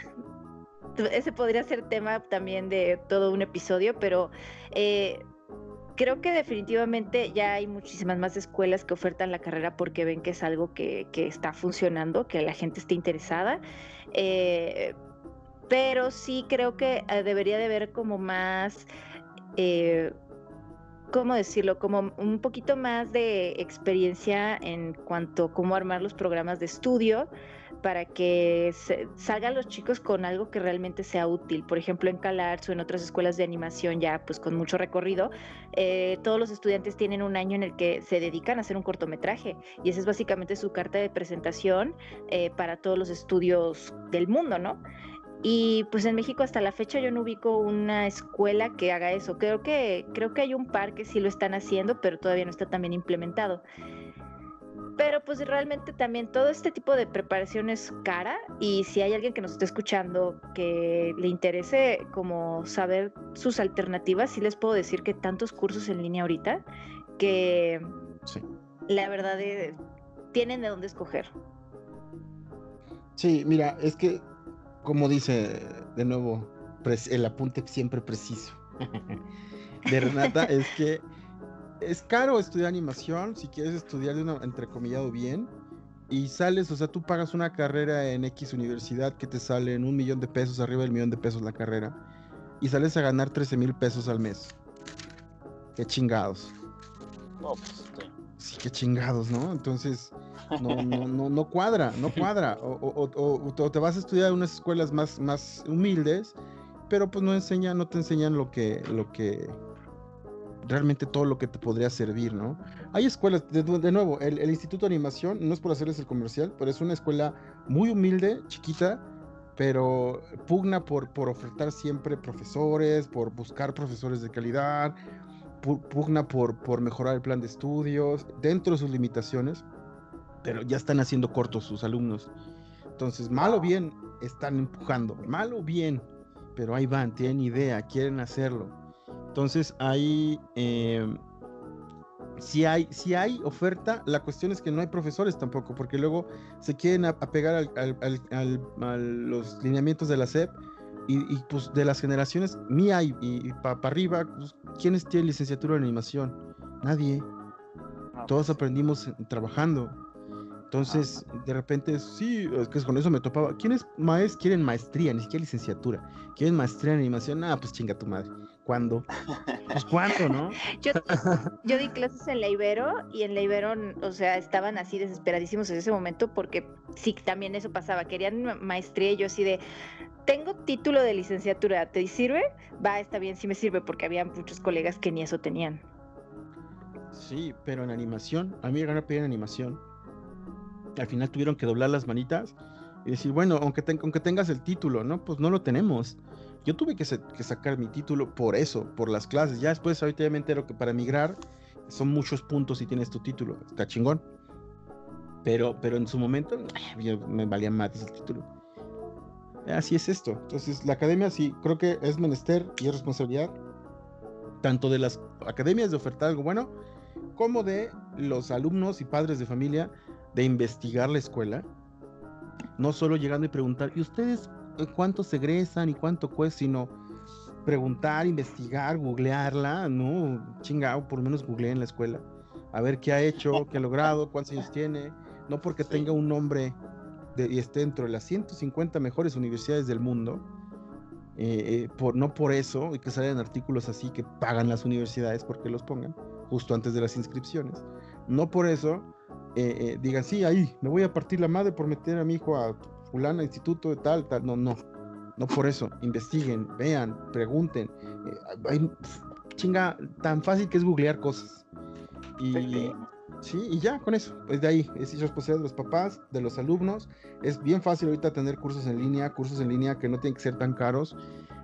Ese podría ser tema también de todo un episodio, pero eh, creo que definitivamente ya hay muchísimas más escuelas que ofertan la carrera porque ven que es algo que, está funcionando, que la gente está interesada. Eh, pero sí creo que eh, debería de haber como más ¿cómo decirlo? Como un poquito más de experiencia en cuanto a cómo armar los programas de estudio para que salgan los chicos con algo que realmente sea útil. Por ejemplo, en CalArts o en otras escuelas de animación ya pues con mucho recorrido, eh, todos los estudiantes tienen un año en el que se dedican a hacer un cortometraje y esa es básicamente su carta de presentación eh, para todos los estudios del mundo, ¿no? Y pues en México hasta la fecha yo no ubico una escuela que haga eso. Creo que, creo que hay un par que sí lo están haciendo, pero todavía no está tan bien implementado. Pero pues realmente también todo este tipo de preparación es cara y si hay alguien que nos esté escuchando que le interese como saber sus alternativas, sí les puedo decir que tantos cursos en línea ahorita que la verdad es, eh, tienen de dónde escoger. Sí, mira, es que como dice de nuevo el apunte siempre preciso de Renata es que es caro estudiar animación si quieres estudiar de una entrecomillado bien y sales, o sea, tú pagas una carrera en X universidad que te sale en un millón de pesos, arriba del millón de pesos la carrera, y sales a ganar 13 mil pesos al mes. Qué chingados. No, pues, sí. qué chingados, ¿no? Entonces, no, no, no, no cuadra, no cuadra. O, o, te vas a estudiar en unas escuelas más, más humildes, pero pues no enseñan, no te enseñan lo que, lo que, realmente todo lo que te podría servir, ¿no? Hay escuelas, de, nuevo, el, Instituto de Animación, no es por hacerles el comercial, pero es una escuela muy humilde, chiquita, pero pugna por, por ofertar siempre profesores, por buscar profesores de calidad, pugna por, por mejorar el plan de estudios, dentro de sus limitaciones, pero ya están haciendo cortos sus alumnos. Entonces, mal o bien, están empujando, mal o bien, pero ahí van, tienen idea, quieren hacerlo entonces ahí, em, si, hay, si hay oferta, la cuestión es que no hay profesores tampoco, porque luego se quieren apegar a los lineamientos de la SEP y, pues de las generaciones mía y, y para arriba, pues, ¿quiénes tienen licenciatura en animación? Nadie. Ah, Todos pues aprendimos trabajando. Entonces, ah. de repente, sí, es que con eso me topaba. ¿Quiénes maes quieren maestría? Ni siquiera licenciatura. ¿Quieren maestría en animación? Ah, pues chinga tu madre. ¿Cuándo? Pues cuándo, ¿no? yo, di clases en la Ibero y en la Ibero, o sea, estaban así desesperadísimos en ese momento porque sí, también eso pasaba. Querían maestría y yo así de, tengo título de licenciatura, ¿te sirve? Va, está bien, sí me sirve porque había muchos colegas que ni eso tenían. Sí, pero en animación, a mí me llegaron a pedir en animación. Al final tuvieron que doblar las manitas y decir, bueno, aunque, aunque tengas el título, ¿no? Pues no lo tenemos. Yo tuve que, sacar mi título por eso, por las clases. Ya después, ahorita ya me entero que para migrar son muchos puntos si tienes tu título. Está chingón. Pero, pero en su momento me valía más el título. Así es esto. Entonces, la academia sí, creo que es menester y es responsabilidad tanto de las academias de ofertar algo bueno, como de los alumnos y padres de familia de investigar la escuela. No solo llegando y preguntar, ¿y ustedes cuántos egresan y cuánto cuesta, sino preguntar, investigar, googlearla, ¿no? Chingado, por lo menos googleé en la escuela. A ver qué ha hecho, qué ha logrado, cuántos años tiene. No porque tenga un nombre y esté dentro de las 150 mejores universidades del mundo, eh, eh, por, no por eso, y que salen artículos así que pagan las universidades porque los pongan, justo antes de las inscripciones. No por eso eh, digan, sí, ahí, me voy a partir la madre por meter a mi hijo a fulano, instituto de tal, tal. No, no. No por eso. Investiguen, vean, pregunten. Eh, hay, chinga, tan fácil que es googlear cosas. Y, sí, y ya, con eso. Pues de ahí, es responsabilidad de los papás, de los alumnos. Es bien fácil ahorita tener cursos en línea, cursos en línea que no tienen que ser tan caros.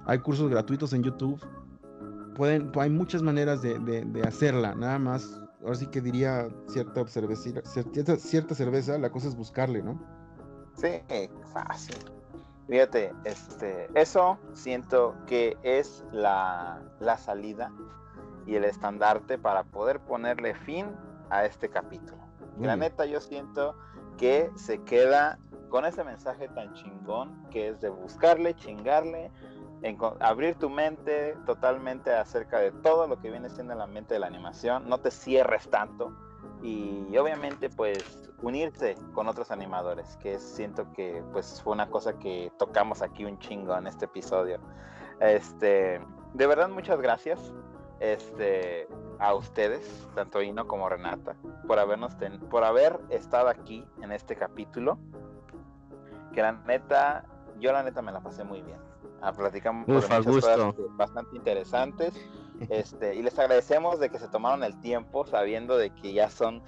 Hay cursos gratuitos en YouTube. Pueden, hay muchas maneras de, de, hacerla, nada más. Ahora sí que diría cierta cerveza, cierta cerveza, la cosa es buscarle, ¿no? Sí, fácil. Fíjate, este, eso siento que es la, salida y el estandarte para poder ponerle fin a este capítulo. La neta, yo siento que se queda con ese mensaje tan chingón que es de buscarle, chingarle, abrir tu mente totalmente acerca de todo lo que viene siendo en la mente de la animación. No te cierres tanto y obviamente pues unirse con otros animadores, que siento que pues fue una cosa que tocamos aquí un chingo en este episodio. Este, de verdad muchas gracias. Este, a ustedes, tanto Ino como Renata, por habernos por haber estado aquí en este capítulo. Que la neta, yo la neta me la pasé muy bien. Ah, platicamos muchas cosas bastante interesantes. Este, y les agradecemos de que se tomaron el tiempo sabiendo de que ya son,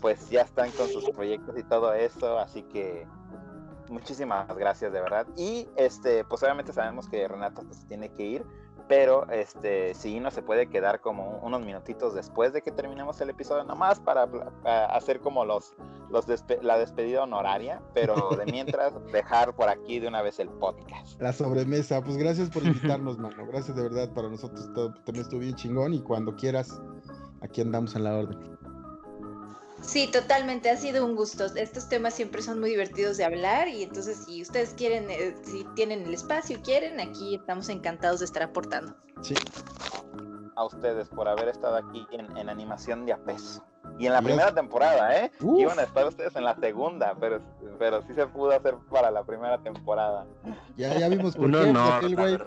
pues ya están con sus proyectos y todo eso, así que muchísimas gracias de verdad. Y este, pues obviamente sabemos que Renata pues tiene que ir, pero este sí no se puede quedar como unos minutitos después de que terminemos el episodio nomás para, para hacer como los, los la despedida honoraria, pero de mientras dejar por aquí de una vez el podcast. La sobremesa, pues gracias por invitarnos, mano. Gracias de verdad para nosotros todo, también estuvo bien chingón y cuando quieras aquí andamos en la orden. Sí, totalmente, ha sido un gusto. Estos temas siempre son muy divertidos de hablar y entonces si ustedes quieren, eh, si tienen el espacio y quieren, aquí estamos encantados de estar aportando. Sí. A ustedes por haber estado aquí en, en animación de a peso. Y en la primera temporada, ¿eh? Iban a estar ustedes en la segunda, pero, pero sí se pudo hacer para la primera temporada. Ya, ya vimos por qué. No, aquel güey,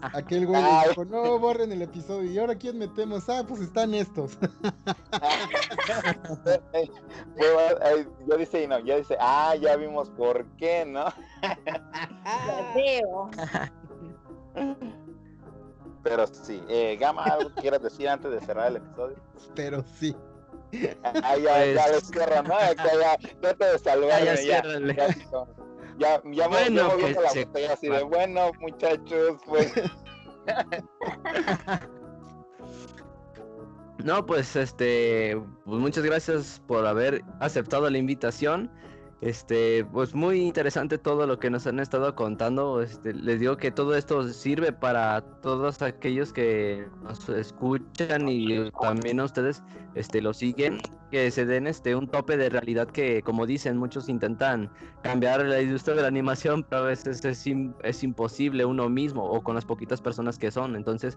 aquel güey dijo, no, borren el episodio. ¿Y ahora quién metemos? Ah, pues están estos. yo dice, y no, yo dice, ah, ya vimos por qué, ¿no? Pero sí, eh, Gama, ¿algo quieras decir antes de cerrar el episodio? Pero sí. Ah, ya, pues... ya lo cierro, ¿no? Ya, ya, trata de salvarme, ya, ya, ya, ya, ya, bueno, me, ya la botella así de, bueno, muchachos, pues... No, pues este, pues muchas gracias por haber aceptado la invitación. Este, pues muy interesante todo lo que nos han estado contando. Este, les digo que todo esto sirve para todos aquellos que nos escuchan y también ustedes este, lo siguen, que se den este, un tope de realidad que, como dicen, muchos intentan cambiar la industria de la animación, pero a veces es, es imposible uno mismo o con las poquitas personas que son. Entonces,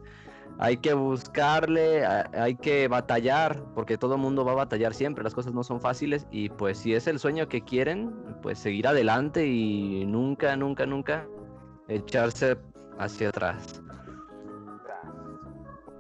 hay que buscarle, hay que batallar, porque todo el mundo va a batallar siempre, las cosas no son fáciles y pues si es el sueño que quieren, pues seguir adelante y nunca, nunca, nunca echarse hacia atrás.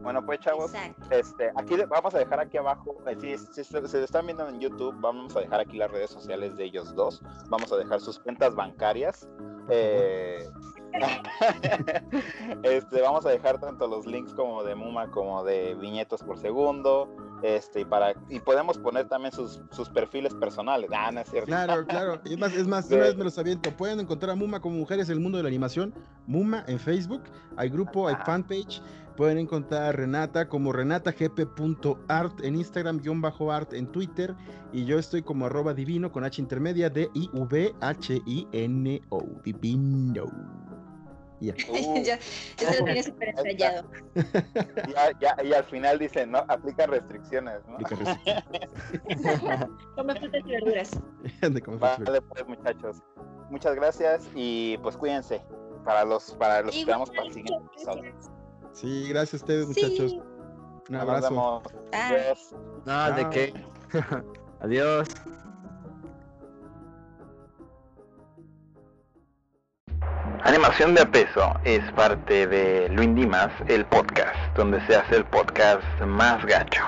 Bueno, pues chavos, este, aquí vamos a dejar aquí abajo, eh, si, se están viendo en YouTube, vamos a dejar aquí las redes sociales de ellos dos, vamos a dejar sus cuentas bancarias. Eh, este, vamos a dejar tanto los links como de Muma como de viñetos por segundo. Este, y para, y podemos poner también sus, sus perfiles personales. Ah, no es cierto. Claro, claro. Es más, es más, una vez me los aviento. Pueden encontrar a Muma como Mujeres en el Mundo de la Animación. Muma en Facebook. Hay grupo, hay fanpage. Pueden encontrar a Renata como renatagp.art en Instagram, guion bajo art en Twitter. Y yo estoy como arroba divino con H intermedia, D-I-V-H-I-N-O. Divino. Ya. Uh. ya, eso lo tiene súper ensayado. ya, ya, y al final dice, ¿no? Aplica restricciones, ¿no? Aplica restricciones. come frutas y verduras. vale, pues, muchachos. Muchas gracias y pues cuídense para los, para los que esperamos para el siguiente episodio. Sí, gracias a ustedes, muchachos. Un abrazo. Adiós. No, ¿de qué? Adiós. Animación de a peso es parte de Luis Dimas, el podcast, donde se hace el podcast más gacho.